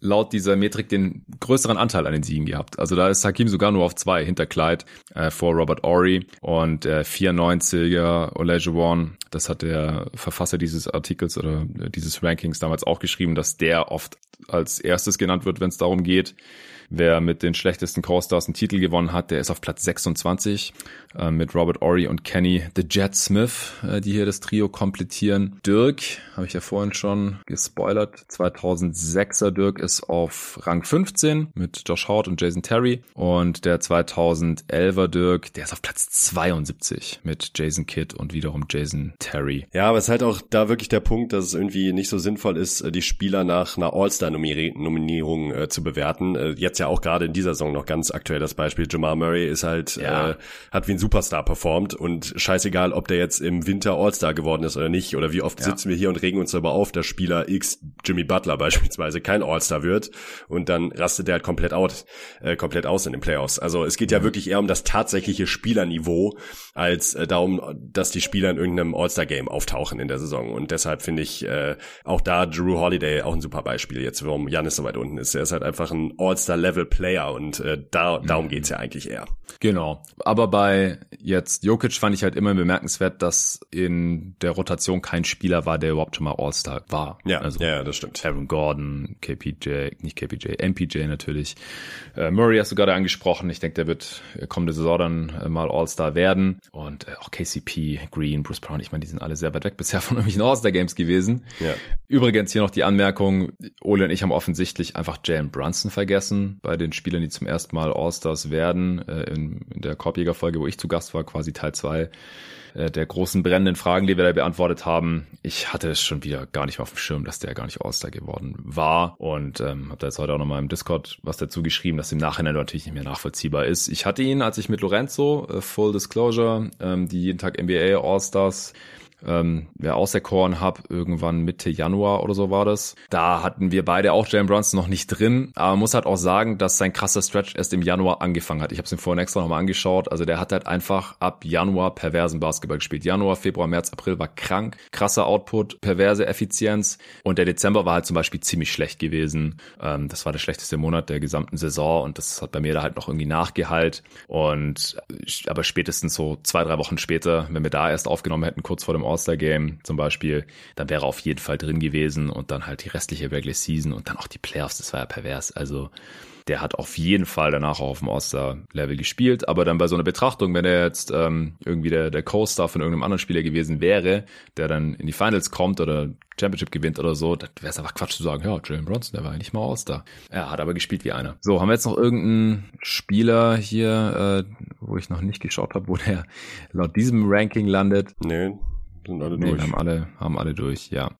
laut dieser Metrik den größeren Anteil an den Siegen gehabt. Also da ist Hakim sogar nur auf zwei hinter Clyde äh, vor Robert Ory und äh, 94er Olajuwon. Das hat der Verfasser dieses Artikels oder dieses Rankings damals auch geschrieben, dass der oft als erstes genannt wird, wenn es darum geht, wer mit den schlechtesten Co-Stars einen Titel gewonnen hat, der ist auf Platz 26. äh, mit Robert Ory und Kenny the Jet Smith, äh, die hier das Trio komplettieren. Dirk, habe ich ja vorhin schon gespoilert, 2006er Dirk ist auf Rang 15 mit Josh Hart und Jason Terry und der 2011er Dirk, der ist auf Platz 72 mit Jason Kidd und wiederum Jason Terry. Ja, aber es ist halt auch da wirklich der Punkt, dass es irgendwie nicht so sinnvoll ist, die Spieler nach einer All-Star-Nominierung äh, zu bewerten. Äh, jetzt ja auch gerade in dieser Saison noch ganz aktuell das Beispiel. Jamal Murray ist halt, ja. äh, hat wie ein Superstar performt und scheißegal, ob der jetzt im Winter All-Star geworden ist oder nicht oder wie oft ja. sitzen wir hier und regen uns darüber auf, dass Spieler X, Jimmy Butler beispielsweise, kein All-Star wird und dann rastet der halt komplett out, äh, komplett aus in den Playoffs. Also es geht ja wirklich eher um das tatsächliche Spielerniveau als äh, darum, dass die Spieler in irgendeinem All-Star-Game auftauchen in der Saison und deshalb finde ich äh, auch da Drew Holiday auch ein super Beispiel jetzt, warum Janis so weit unten ist. Er ist halt einfach ein All-Star-Level-Player und äh, da, darum mhm. geht's ja eigentlich eher. Genau. Aber bei jetzt Jokic fand ich halt immer bemerkenswert, dass in der Rotation kein Spieler war, der überhaupt schon mal All-Star war. Ja, also ja, das stimmt. Aaron Gordon, KPJ, nicht KPJ, MPJ natürlich. Äh, Murray hast du gerade angesprochen. Ich denke, der wird kommende Saison dann äh, mal All-Star werden. Und äh, auch KCP, Green, Bruce Brown, ich meine, die sind alle sehr weit weg bisher von irgendwelchen All-Star-Games gewesen. Ja. Übrigens hier noch die Anmerkung, Ole und ich haben offensichtlich einfach Jalen Brunson vergessen bei den Spielern, die zum ersten Mal All-Stars werden. Äh, in, in der Korbjäger-Folge, wo ich zu Gast war, quasi Teil zwei äh, der großen brennenden Fragen, die wir da beantwortet haben. Ich hatte es schon wieder gar nicht mehr auf dem Schirm, dass der gar nicht All-Star geworden war und ähm, habe da jetzt heute auch nochmal im Discord was dazu geschrieben, dass im Nachhinein natürlich nicht mehr nachvollziehbar ist. Ich hatte ihn, als ich mit Lorenzo, äh, Full Disclosure, ähm, die jeden Tag NBA All-Stars ähm, wer auserkoren habe, irgendwann Mitte Januar oder so war das. Da hatten wir beide auch Jalen Brunson noch nicht drin, aber man muss halt auch sagen, dass sein krasser Stretch erst im Januar angefangen hat. Ich habe es mir vorhin extra nochmal angeschaut. Also der hat halt einfach ab Januar perversen Basketball gespielt. Januar, Februar, März, April war krank, krasser Output, perverse Effizienz und der Dezember war halt zum Beispiel ziemlich schlecht gewesen. Ähm, das war der schlechteste Monat der gesamten Saison und das hat bei mir da halt noch irgendwie nachgehalt. Und aber spätestens so zwei, drei Wochen später, wenn wir da erst aufgenommen hätten, kurz vor dem All-Star-Game zum Beispiel, dann wäre er auf jeden Fall drin gewesen und dann halt die restliche Regular Season und dann auch die Playoffs, das war ja pervers. Also der hat auf jeden Fall danach auch auf dem All-Star-Level gespielt, aber dann bei so einer Betrachtung, wenn er jetzt ähm, irgendwie der, der Co-Star von irgendeinem anderen Spieler gewesen wäre, der dann in die Finals kommt oder Championship gewinnt oder so, dann wäre es einfach Quatsch zu sagen, ja, Jalen Bronson, der war eigentlich mal All-Star. Er hat aber gespielt wie einer. So, haben wir jetzt noch irgendeinen Spieler hier, äh, wo ich noch nicht geschaut habe, wo der laut diesem Ranking landet? Nee. Sind alle nee, durch. Haben alle, haben alle durch, ja.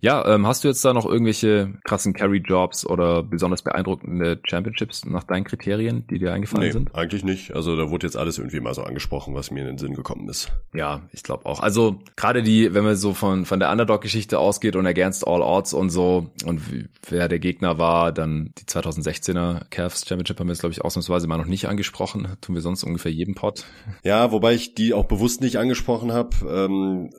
Ja, ähm, hast du jetzt da noch irgendwelche krassen Carry-Jobs oder besonders beeindruckende Championships nach deinen Kriterien, die dir eingefallen nee, sind? eigentlich nicht. Also da wurde jetzt alles irgendwie mal so angesprochen, was mir in den Sinn gekommen ist. Ja, ich glaube auch. Also gerade die, wenn man so von, von der Underdog-Geschichte ausgeht und against all odds und so und wer der Gegner war, dann die 2016er Cavs Championship haben wir jetzt, glaube ich, ausnahmsweise mal noch nicht angesprochen. Tun wir sonst ungefähr jeden Pot. Ja, wobei ich die auch bewusst nicht angesprochen habe. Ähm,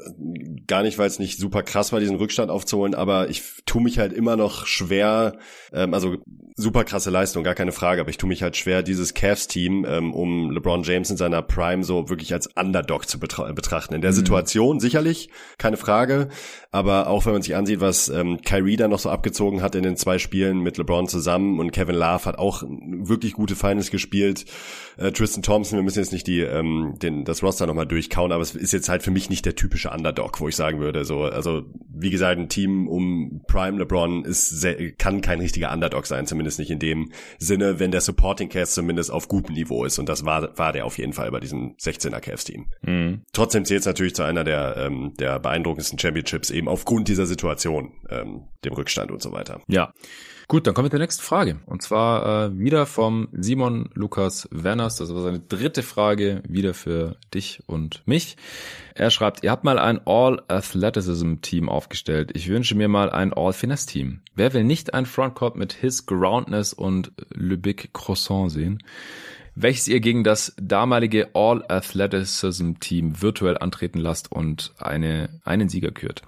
gar nicht, weil es nicht super krass war, diesen Rückstand aufzuholen, aber ich tue mich halt immer noch schwer, ähm, also super krasse Leistung, gar keine Frage, aber ich tue mich halt schwer, dieses Cavs-Team ähm, um LeBron James in seiner Prime so wirklich als Underdog zu betra betrachten. In der mhm. Situation sicherlich, keine Frage, aber auch wenn man sich ansieht, was ähm, Kyrie da noch so abgezogen hat in den zwei Spielen mit LeBron zusammen und Kevin Love hat auch wirklich gute Finals gespielt. Äh, Tristan Thompson, wir müssen jetzt nicht die ähm, den das Roster nochmal durchkauen, aber es ist jetzt halt für mich nicht der typische Underdog, wo ich sagen würde, so also wie gesagt, ein Team um Prime LeBron ist sehr, kann kein richtiger Underdog sein, zumindest nicht in dem Sinne, wenn der Supporting Cast zumindest auf gutem Niveau ist. Und das war, war der auf jeden Fall bei diesem 16er Cavs-Team. Mhm. Trotzdem zählt es natürlich zu einer der, ähm, der beeindruckendsten Championships eben aufgrund dieser Situation, ähm, dem Rückstand und so weiter. Ja. Gut, dann kommen wir zur nächsten Frage. Und zwar äh, wieder vom Simon Lukas Werners. Das war seine dritte Frage, wieder für dich und mich. Er schreibt, ihr habt mal ein All-Athleticism-Team aufgestellt. Ich wünsche mir mal ein All-Finesse-Team. Wer will nicht ein Frontcourt mit His Groundness und Le Big Croissant sehen? Welches ihr gegen das damalige All-Athleticism-Team virtuell antreten lasst und eine, einen Sieger kürt.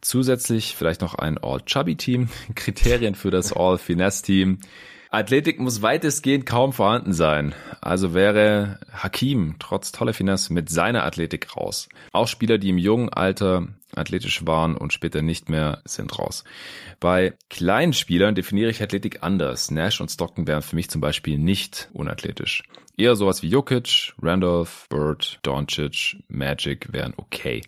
Zusätzlich vielleicht noch ein All-Chubby-Team, Kriterien für das All-Finesse-Team, Athletik muss weitestgehend kaum vorhanden sein. Also wäre Hakim trotz toller Finesse mit seiner Athletik raus. Auch Spieler, die im jungen Alter athletisch waren und später nicht mehr, sind raus. Bei kleinen Spielern definiere ich Athletik anders. Nash und Stockton wären für mich zum Beispiel nicht unathletisch. Eher sowas wie Jokic, Randolph, Bird, Doncic, Magic wären okay.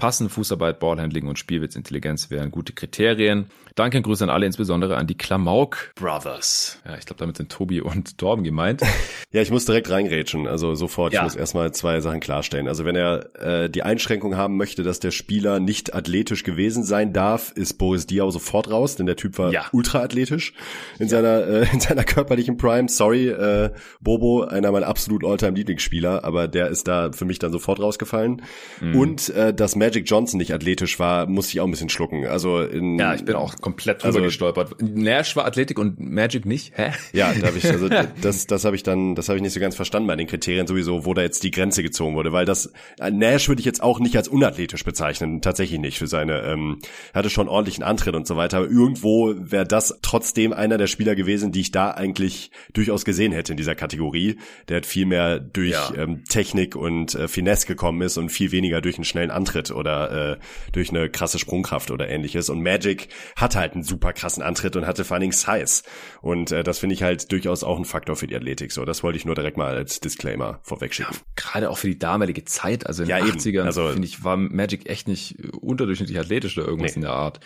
Passende Fußarbeit, Ballhandling und Spielwitzintelligenz wären gute Kriterien. Danke und Grüße an alle, insbesondere an die Klamauk Brothers. Ja, ich glaube, damit sind Tobi und Torben gemeint. ja, ich muss direkt reingrätschen, also sofort. Ja. Ich muss erstmal zwei Sachen klarstellen. Also wenn er äh, die Einschränkung haben möchte, dass der Spieler nicht athletisch gewesen sein darf, ist Boris Diaw sofort raus, denn der Typ war ja. ultra athletisch in ja. seiner äh, in seiner körperlichen Prime. Sorry, äh, Bobo, einer meiner absolut Alltime Lieblingsspieler, aber der ist da für mich dann sofort rausgefallen. Mhm. Und äh, das Match Magic Johnson nicht athletisch war, musste ich auch ein bisschen schlucken. Also in, ja, ich bin auch komplett drüber also, gestolpert. Nash war Athletik und Magic nicht. Hä? Ja, da habe ich also das das habe ich dann das habe ich nicht so ganz verstanden bei den Kriterien sowieso, wo da jetzt die Grenze gezogen wurde, weil das äh, Nash würde ich jetzt auch nicht als unathletisch bezeichnen, tatsächlich nicht für seine ähm, hatte schon ordentlichen Antritt und so weiter, aber irgendwo wäre das trotzdem einer der Spieler gewesen, die ich da eigentlich durchaus gesehen hätte in dieser Kategorie. Der hat viel mehr durch ja. ähm, Technik und äh, Finesse gekommen ist und viel weniger durch einen schnellen Antritt oder äh, durch eine krasse Sprungkraft oder ähnliches. Und Magic hat halt einen super krassen Antritt und hatte vor allen Dingen Size. Und äh, das finde ich halt durchaus auch ein Faktor für die Athletik. So, das wollte ich nur direkt mal als Disclaimer vorwegschicken. Ja, gerade auch für die damalige Zeit, also in ja, den 80ern, also, finde ich, war Magic echt nicht unterdurchschnittlich athletisch oder irgendwas nee. in der Art.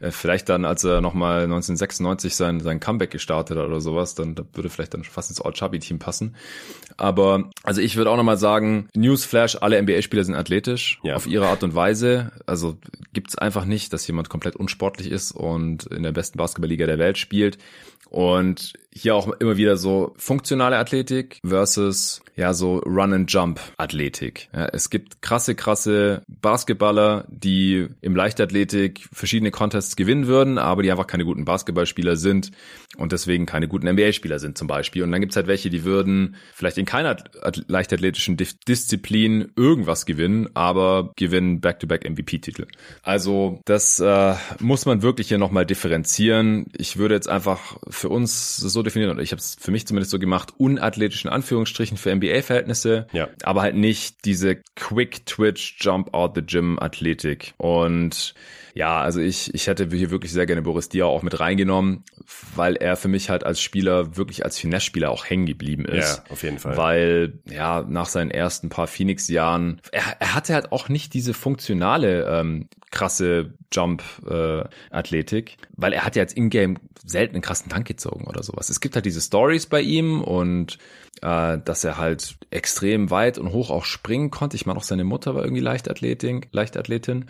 Äh, vielleicht dann, als er nochmal 1996 sein, sein Comeback gestartet hat oder sowas, dann da würde vielleicht dann fast ins All-Chubby-Team passen. Aber also ich würde auch nochmal sagen, Newsflash, alle NBA-Spieler sind athletisch ja. auf ihre Art und Weise. Weise. Also gibt's einfach nicht, dass jemand komplett unsportlich ist und in der besten Basketballliga der Welt spielt. Und und hier auch immer wieder so funktionale Athletik versus ja so Run and Jump Athletik. Ja, es gibt krasse, krasse Basketballer, die im Leichtathletik verschiedene Contests gewinnen würden, aber die einfach keine guten Basketballspieler sind und deswegen keine guten NBA-Spieler sind zum Beispiel. Und dann gibt's halt welche, die würden vielleicht in keiner leichtathletischen Disziplin irgendwas gewinnen, aber gewinnen Back-to-Back MVP-Titel. Also das äh, muss man wirklich hier nochmal differenzieren. Ich würde jetzt einfach für uns so definieren, oder ich habe es für mich zumindest so gemacht, unathletischen Anführungsstrichen für NBA-Verhältnisse, ja. aber halt nicht diese Quick Twitch Jump out the Gym Athletik. Und ja, also ich, ich hätte hier wirklich sehr gerne Boris Dia auch mit reingenommen, weil er für mich halt als Spieler, wirklich als Finesse-Spieler auch hängen geblieben ist. Ja, auf jeden Fall. Weil, ja, nach seinen ersten paar Phoenix-Jahren, er, er hatte halt auch nicht diese funktionale, ähm, krasse Jump-Athletik, äh, weil er hat ja jetzt in-game selten einen krassen Tank gezogen oder sowas. Es gibt halt diese Stories bei ihm und äh, dass er halt extrem weit und hoch auch springen konnte. Ich meine auch seine Mutter war irgendwie Leichtathletin, Leichtathletin.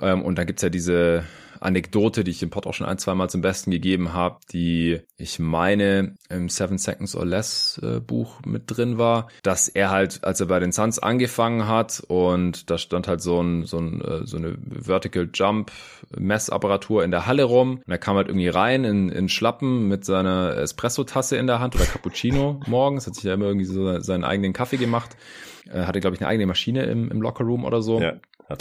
Ähm, und dann gibt's ja diese Anekdote, die ich im Pod auch schon ein, zwei Mal zum Besten gegeben habe, die ich meine im Seven Seconds or Less äh, Buch mit drin war, dass er halt, als er bei den Suns angefangen hat und da stand halt so ein, so, ein, äh, so eine Vertical Jump Messapparatur in der Halle rum und er kam halt irgendwie rein in, in Schlappen mit seiner Espresso-Tasse in der Hand oder Cappuccino morgens, hat sich ja immer irgendwie so seinen eigenen Kaffee gemacht, er hatte glaube ich eine eigene Maschine im, im Lockerroom oder so. Ja.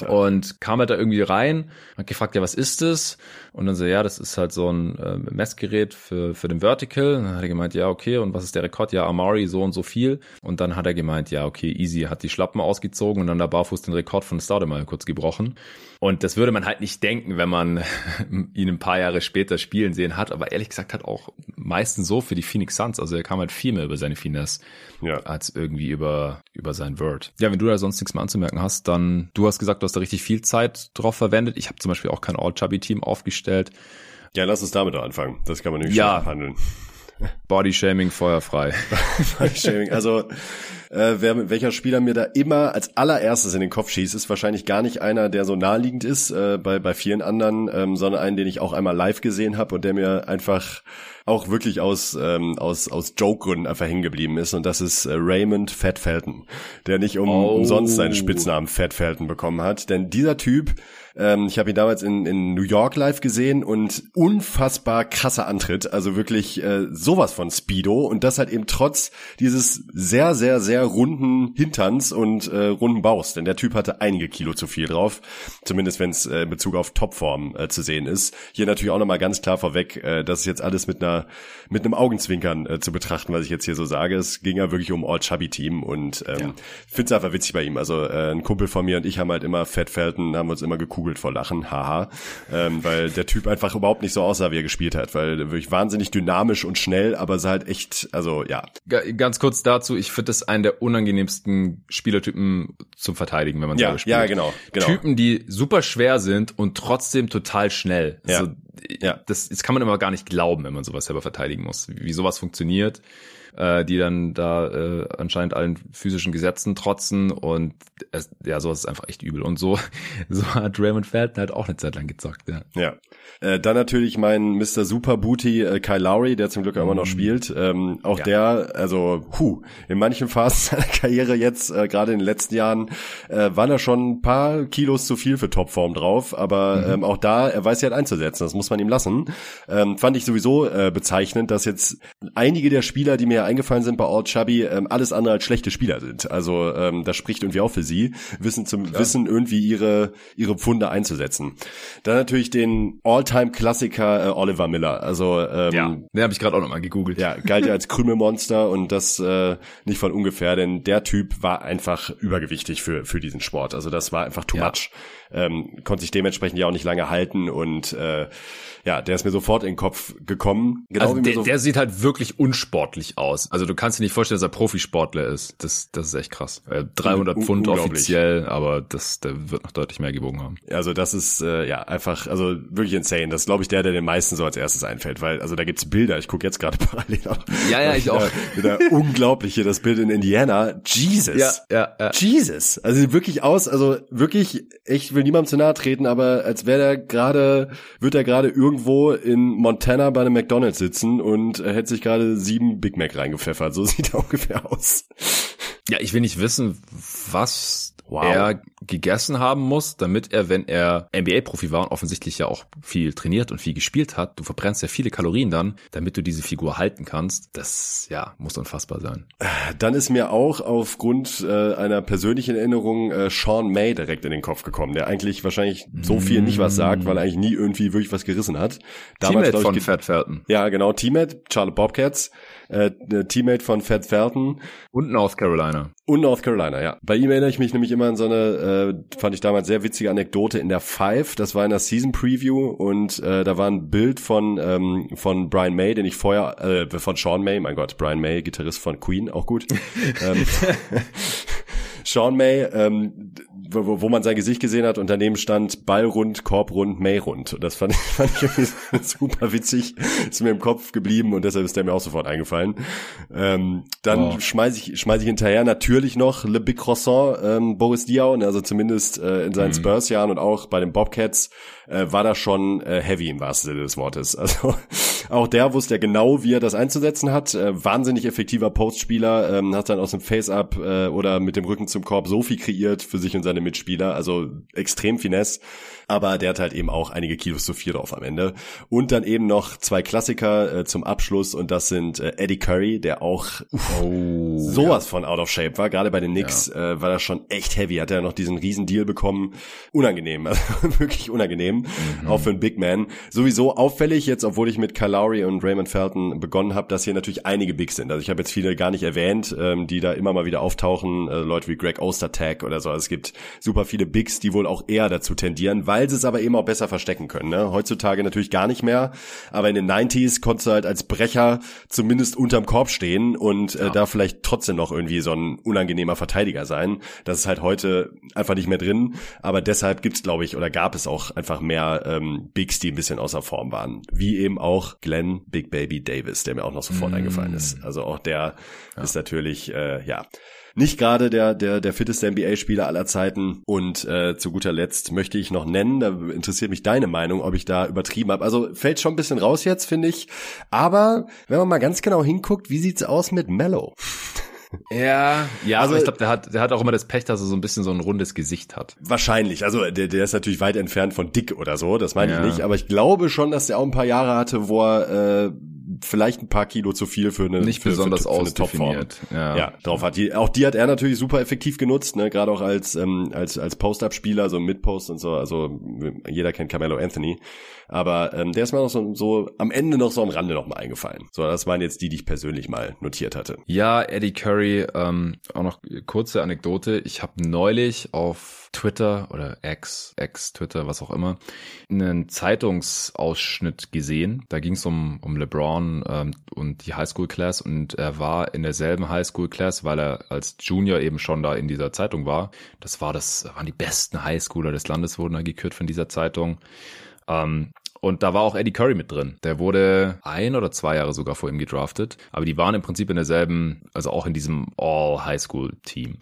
Und kam halt da irgendwie rein, hat gefragt, ja, was ist das? Und dann so, ja, das ist halt so ein äh, Messgerät für, für den Vertical. Und dann hat er gemeint, ja, okay, und was ist der Rekord? Ja, Amari so und so viel. Und dann hat er gemeint, ja, okay, easy, hat die Schlappen ausgezogen und dann da barfuß den Rekord von Staudemeyer kurz gebrochen. Und das würde man halt nicht denken, wenn man ihn ein paar Jahre später spielen sehen hat. Aber ehrlich gesagt hat auch meistens so für die Phoenix Suns. Also er kam halt viel mehr über seine Finesse ja. als irgendwie über, über sein Word. Ja, wenn du da sonst nichts mehr anzumerken hast, dann, du hast gesagt, du hast da richtig viel Zeit drauf verwendet. Ich habe zum Beispiel auch kein All-Chubby-Team aufgestellt. Ja, lass uns damit anfangen. Das kann man nämlich ja. handeln. Body-Shaming feuerfrei. Body-Shaming, also äh, wer, welcher Spieler mir da immer als allererstes in den Kopf schießt, ist wahrscheinlich gar nicht einer, der so naheliegend ist äh, bei, bei vielen anderen, ähm, sondern einen, den ich auch einmal live gesehen habe und der mir einfach auch wirklich aus, ähm, aus, aus Joke-Gründen einfach hängen geblieben ist. Und das ist äh, Raymond Fat Felton, der nicht um, oh. umsonst seinen Spitznamen Fat Felton bekommen hat. Denn dieser Typ ähm, ich habe ihn damals in, in New York live gesehen und unfassbar krasser Antritt. Also wirklich äh, sowas von Speedo und das halt eben trotz dieses sehr, sehr, sehr runden Hinterns und äh, runden Bauchs, denn der Typ hatte einige Kilo zu viel drauf, zumindest wenn es äh, in Bezug auf Topform äh, zu sehen ist. Hier natürlich auch nochmal ganz klar vorweg, äh, das ist jetzt alles mit einer mit einem Augenzwinkern äh, zu betrachten, was ich jetzt hier so sage. Es ging ja wirklich um All Chubby Team und ähm, ja. finde es einfach witzig bei ihm. Also äh, ein Kumpel von mir und ich haben halt immer Fat Felton, haben uns immer gekugelt vor Lachen, haha, ähm, weil der Typ einfach überhaupt nicht so aussah, wie er gespielt hat, weil wirklich wahnsinnig dynamisch und schnell, aber es halt echt, also ja. Ganz kurz dazu, ich finde das einen der unangenehmsten Spielertypen zum Verteidigen, wenn man ja, spielt. Ja, genau, genau. Typen, die super schwer sind und trotzdem total schnell. Also, ja. Das, das kann man immer gar nicht glauben, wenn man sowas selber verteidigen muss, wie sowas funktioniert äh, die dann da äh, anscheinend allen physischen Gesetzen trotzen und es, ja, sowas ist einfach echt übel. Und so, so hat Raymond Felton halt auch eine Zeit lang gezockt, ja. Ja. Äh, dann natürlich mein Mr. Super Booty äh, Kyle Lowry, der zum Glück immer noch mhm. spielt. Ähm, auch ja. der, also, hu, in manchen Phasen seiner Karriere jetzt, äh, gerade in den letzten Jahren, äh, waren da schon ein paar Kilos zu viel für Topform drauf, aber mhm. ähm, auch da, er weiß ja halt einzusetzen, das muss man ihm lassen. Ähm, fand ich sowieso äh, bezeichnend, dass jetzt einige der Spieler, die mir eingefallen sind bei Old Chubby, ähm, alles andere als schlechte Spieler sind. Also ähm, das spricht irgendwie auch für sie, wissen zum ja. wissen irgendwie ihre ihre Pfunde einzusetzen. Dann natürlich den All-Time-Klassiker äh, Oliver Miller. Also ähm, ja, den habe ich gerade auch nochmal gegoogelt. Ja, galt ja als Krümelmonster und das äh, nicht von ungefähr, denn der Typ war einfach übergewichtig für für diesen Sport. Also das war einfach too ja. much ähm, konnte sich dementsprechend ja auch nicht lange halten und äh, ja, der ist mir sofort in den Kopf gekommen. Genau also der, so der sieht halt wirklich unsportlich aus. Also du kannst dir nicht vorstellen, dass er Profisportler ist. Das, das ist echt krass. 300 Un Pfund offiziell, aber das, der wird noch deutlich mehr gewogen haben. Also das ist äh, ja einfach, also wirklich insane. Das glaube ich der, der den meisten so als erstes einfällt, weil also da gibt's Bilder. Ich gucke jetzt gerade parallel auf. Ja, ja, ich auch. Wieder unglaubliche, das Bild in Indiana. Jesus. Ja, ja, ja. Jesus. Also sieht wirklich aus, also wirklich, ich will niemandem zu nahe treten, aber als wäre der gerade, wird er gerade irgendwo in Montana bei einem McDonalds sitzen und er hätte sich gerade sieben Big Mac reingepfeffert. So sieht er ungefähr aus. Ja, ich will nicht wissen, was wow. er gegessen haben muss, damit er, wenn er NBA-Profi war und offensichtlich ja auch viel trainiert und viel gespielt hat, du verbrennst ja viele Kalorien dann, damit du diese Figur halten kannst. Das, ja, muss unfassbar sein. Dann ist mir auch aufgrund äh, einer persönlichen Erinnerung äh, Sean May direkt in den Kopf gekommen, der eigentlich wahrscheinlich so viel nicht was sagt, weil er eigentlich nie irgendwie wirklich was gerissen hat. Damals, Teammate von Fat Felton. Ja, genau, Teammate, Charlotte Bobcats äh, Teammate von Fat Felton. Und North Carolina. Und North Carolina, ja. Bei ihm erinnere ich mich nämlich immer an so eine, äh, fand ich damals sehr witzige Anekdote in der Five. Das war in der Season Preview und äh, da war ein Bild von ähm, von Brian May, den ich vorher, äh, von Sean May, mein Gott, Brian May, Gitarrist von Queen, auch gut. ähm, Sean May, ähm, wo, wo man sein Gesicht gesehen hat und daneben stand Ballrund, Korbrund, Mayrund. Und das fand, fand ich irgendwie super witzig. Ist mir im Kopf geblieben und deshalb ist der mir auch sofort eingefallen. Ähm, dann oh. schmeiß ich, schmeiß ich hinterher natürlich noch Le Big Croissant, ähm, Boris Diaw, also zumindest äh, in seinen mhm. Spurs-Jahren und auch bei den Bobcats äh, war das schon äh, heavy im wahrsten Sinne des Wortes. Also auch der wusste ja genau, wie er das einzusetzen hat. Äh, wahnsinnig effektiver Postspieler, ähm, hat dann aus dem Face-Up äh, oder mit dem Rücken zum Korb so viel kreiert für sich und seine Mitspieler. Also extrem Finesse aber der hat halt eben auch einige Kilos zu viel drauf am Ende. Und dann eben noch zwei Klassiker äh, zum Abschluss und das sind äh, Eddie Curry, der auch uff, oh, sowas ja. von out of shape war. Gerade bei den Knicks ja. äh, war das schon echt heavy. Hat er noch diesen riesen Deal bekommen. Unangenehm, also wirklich unangenehm, mhm. auch für einen Big Man. Sowieso auffällig jetzt, obwohl ich mit Kyle und Raymond Felton begonnen habe, dass hier natürlich einige Bigs sind. Also ich habe jetzt viele gar nicht erwähnt, ähm, die da immer mal wieder auftauchen. Äh, Leute wie Greg Ostertag oder so. Also es gibt super viele Bigs, die wohl auch eher dazu tendieren, weil sie es aber eben auch besser verstecken können. Ne? Heutzutage natürlich gar nicht mehr, aber in den 90s konntest du halt als Brecher zumindest unterm Korb stehen und äh, ja. da vielleicht trotzdem noch irgendwie so ein unangenehmer Verteidiger sein. Das ist halt heute einfach nicht mehr drin, aber deshalb gibt's glaube ich oder gab es auch einfach mehr ähm, Bigs, die ein bisschen außer Form waren, wie eben auch Glenn Big Baby Davis, der mir auch noch sofort mm. eingefallen ist. Also auch der ja. ist natürlich äh, ja nicht gerade der, der, der fitteste NBA-Spieler aller Zeiten. Und äh, zu guter Letzt möchte ich noch nennen, da interessiert mich deine Meinung, ob ich da übertrieben habe. Also fällt schon ein bisschen raus jetzt, finde ich. Aber wenn man mal ganz genau hinguckt, wie sieht's aus mit Mellow? Ja, ja, also ich glaube, der hat, der hat auch immer das Pech, dass er so ein bisschen so ein rundes Gesicht hat. Wahrscheinlich. Also der, der ist natürlich weit entfernt von dick oder so, das meine ja. ich nicht. Aber ich glaube schon, dass der auch ein paar Jahre hatte, wo er äh, vielleicht ein paar Kilo zu viel für eine nicht für, besonders für, für eine Topform. Ja. ja, drauf hat die auch die hat er natürlich super effektiv genutzt, ne, gerade auch als ähm, als als Post-up-Spieler, so Mid-Post und so, also jeder kennt Carmelo Anthony, aber ähm, der ist mir noch so, so am Ende noch so am Rande noch mal eingefallen. So, das waren jetzt die, die ich persönlich mal notiert hatte. Ja, Eddie Curry, ähm, auch noch kurze Anekdote. Ich habe neulich auf Twitter oder X, X, Twitter, was auch immer, einen Zeitungsausschnitt gesehen. Da ging es um, um LeBron ähm, und die Highschool-Class und er war in derselben Highschool-Class, weil er als Junior eben schon da in dieser Zeitung war. Das war das, waren die besten Highschooler des Landes, wurden da gekürt von dieser Zeitung. Ähm, und da war auch Eddie Curry mit drin. Der wurde ein oder zwei Jahre sogar vor ihm gedraftet. Aber die waren im Prinzip in derselben, also auch in diesem All-High-School-Team.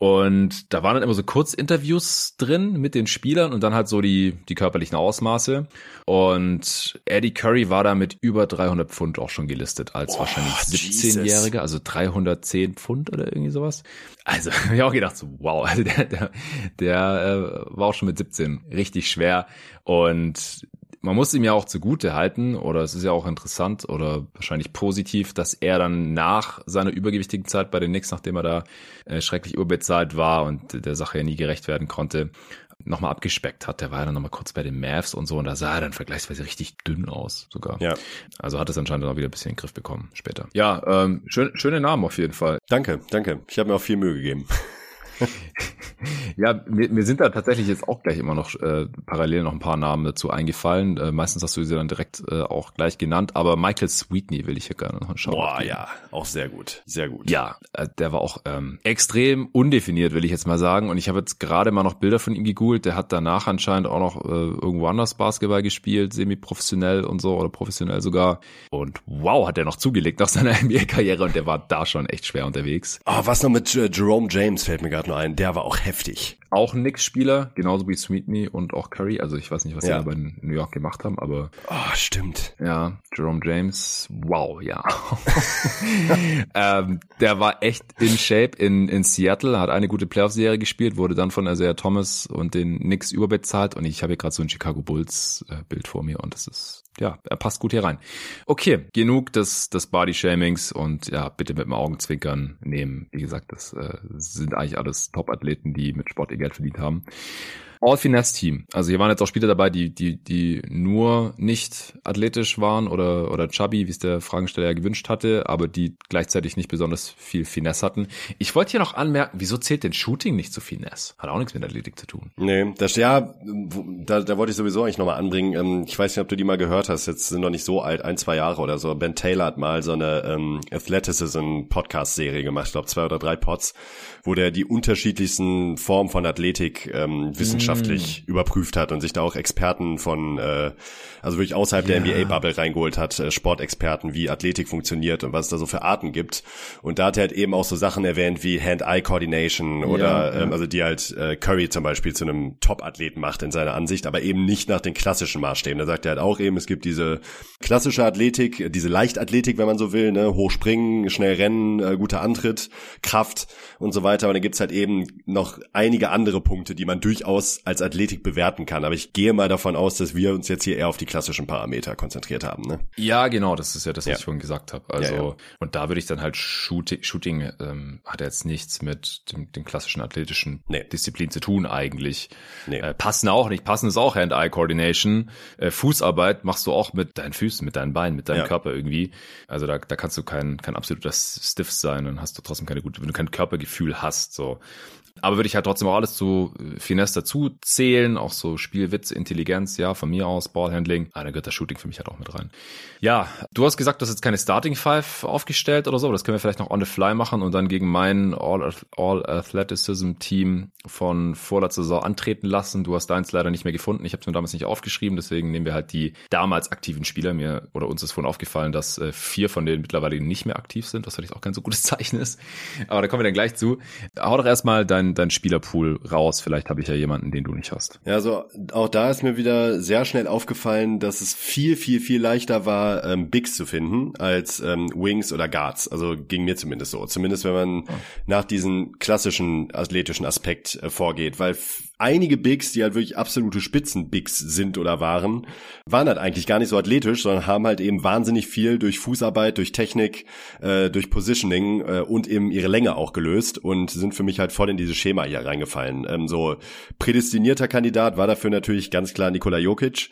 Und da waren dann immer so Kurzinterviews drin mit den Spielern und dann halt so die, die körperlichen Ausmaße. Und Eddie Curry war da mit über 300 Pfund auch schon gelistet als oh, wahrscheinlich 17-Jähriger, also 310 Pfund oder irgendwie sowas. Also, ich habe auch gedacht, so, wow, also der, der, der äh, war auch schon mit 17 richtig schwer. Und man muss ihm ja auch zugute halten, oder es ist ja auch interessant oder wahrscheinlich positiv, dass er dann nach seiner übergewichtigen Zeit bei den Knicks, nachdem er da äh, schrecklich überbezahlt war und der Sache ja nie gerecht werden konnte, nochmal abgespeckt hat. Der war ja dann nochmal kurz bei den Mavs und so und da sah er dann vergleichsweise richtig dünn aus sogar. Ja. Also hat es anscheinend auch wieder ein bisschen in den Griff bekommen später. Ja, ähm, schön, schöne Namen auf jeden Fall. Danke, danke. Ich habe mir auch viel Mühe gegeben. ja, mir, mir sind da tatsächlich jetzt auch gleich immer noch äh, parallel noch ein paar Namen dazu eingefallen. Äh, meistens hast du sie dann direkt äh, auch gleich genannt, aber Michael Sweetney will ich hier gerne noch schauen. Boah, ja, auch sehr gut, sehr gut. Ja, äh, der war auch ähm, extrem undefiniert, will ich jetzt mal sagen. Und ich habe jetzt gerade mal noch Bilder von ihm gegoogelt. Der hat danach anscheinend auch noch äh, irgendwo anders Basketball gespielt, semi-professionell und so oder professionell sogar. Und wow, hat der noch zugelegt nach seiner NBA-Karriere und der war da schon echt schwer unterwegs. Oh, was noch mit äh, Jerome James fällt mir gerade nur ein. Der war auch heftig. Auch ein Knicks-Spieler, genauso wie Sweetney und auch Curry. Also ich weiß nicht, was ja. die da bei New York gemacht haben, aber. Oh, stimmt. Ja, Jerome James, wow, ja. ähm, der war echt in Shape in, in Seattle, hat eine gute Playoff-Serie gespielt, wurde dann von Isaiah Thomas und den Knicks überbezahlt und ich habe hier gerade so ein Chicago Bulls-Bild vor mir und das ist ja, er passt gut hier rein. Okay, genug des, des Body-Shamings und ja, bitte mit dem Augenzwinkern nehmen. Wie gesagt, das äh, sind eigentlich alles Top-Athleten, die mit Sport ihr Geld verdient haben. All-Finesse-Team. Also hier waren jetzt auch Spieler dabei, die, die, die nur nicht athletisch waren oder, oder chubby, wie es der Fragensteller ja gewünscht hatte, aber die gleichzeitig nicht besonders viel Finesse hatten. Ich wollte hier noch anmerken, wieso zählt denn Shooting nicht zu Finesse? Hat auch nichts mit Athletik zu tun. Nee, das, ja, da, da wollte ich sowieso eigentlich nochmal anbringen. Ähm, ich weiß nicht, ob du die mal gehört hast, jetzt sind noch nicht so alt, ein, zwei Jahre oder so. Ben Taylor hat mal so eine ähm, Athleticism-Podcast-Serie gemacht, ich glaube zwei oder drei Pods, wo der die unterschiedlichsten Formen von Athletik ähm, wissenschaftlich mm. überprüft hat und sich da auch Experten von, äh, also wirklich außerhalb ja. der NBA-Bubble reingeholt hat, äh, Sportexperten, wie Athletik funktioniert und was es da so für Arten gibt. Und da hat er halt eben auch so Sachen erwähnt wie Hand-Eye-Coordination oder ja, ähm, also die halt äh, Curry zum Beispiel zu einem Top-Athleten macht in seiner Ansicht, aber eben nicht nach den klassischen Maßstäben. Da sagt er halt auch eben, es gibt diese klassische Athletik, diese Leichtathletik, wenn man so will, ne, hochspringen, schnell rennen, äh, guter Antritt, Kraft und so weiter. Und dann gibt's halt eben noch einige andere Punkte, die man durchaus als Athletik bewerten kann. Aber ich gehe mal davon aus, dass wir uns jetzt hier eher auf die klassischen Parameter konzentriert haben. Ne? Ja, genau, das ist ja das, was ja. ich vorhin gesagt habe. Also ja, ja. und da würde ich dann halt Shooting, Shooting ähm, hat jetzt nichts mit dem, dem klassischen athletischen nee. Disziplin zu tun eigentlich. Nee. Äh, passen auch nicht. Passen ist auch Hand-Eye-Coordination. Äh, Fußarbeit machst du auch mit deinen Füßen, mit deinen Beinen, mit deinem Körper irgendwie. Also da, da kannst du kein, kein absoluter Stiff sein und hast du trotzdem keine gute, wenn du kein Körpergefühl hast. So aber würde ich halt trotzdem auch alles zu äh, Finesse dazu zählen, auch so Spielwitz, Intelligenz, ja, von mir aus, Ballhandling. Ah, da gehört das Shooting für mich halt auch mit rein. Ja, du hast gesagt, du hast jetzt keine Starting Five aufgestellt oder so, das können wir vielleicht noch on the fly machen und dann gegen mein All, All von vorletzter Saison antreten lassen. Du hast deins leider nicht mehr gefunden. Ich habe es mir damals nicht aufgeschrieben, deswegen nehmen wir halt die damals aktiven Spieler. Mir oder uns ist vorhin aufgefallen, dass äh, vier von denen mittlerweile nicht mehr aktiv sind, was vielleicht auch kein so gutes Zeichen ist. Aber da kommen wir dann gleich zu. Hau doch erstmal dein dein, Spielerpool raus. Vielleicht habe ich ja jemanden, den du nicht hast. Ja, also auch da ist mir wieder sehr schnell aufgefallen, dass es viel, viel, viel leichter war, ähm, Bigs zu finden als ähm, Wings oder Guards. Also ging mir zumindest so. Zumindest wenn man oh. nach diesem klassischen athletischen Aspekt äh, vorgeht, weil einige Bigs, die halt wirklich absolute Spitzen-Bigs sind oder waren, waren halt eigentlich gar nicht so athletisch, sondern haben halt eben wahnsinnig viel durch Fußarbeit, durch Technik, äh, durch Positioning äh, und eben ihre Länge auch gelöst und sind für mich halt voll in dieses Schema hier reingefallen. Ähm, so prädestinierter Kandidat war dafür natürlich ganz klar Nikola Jokic.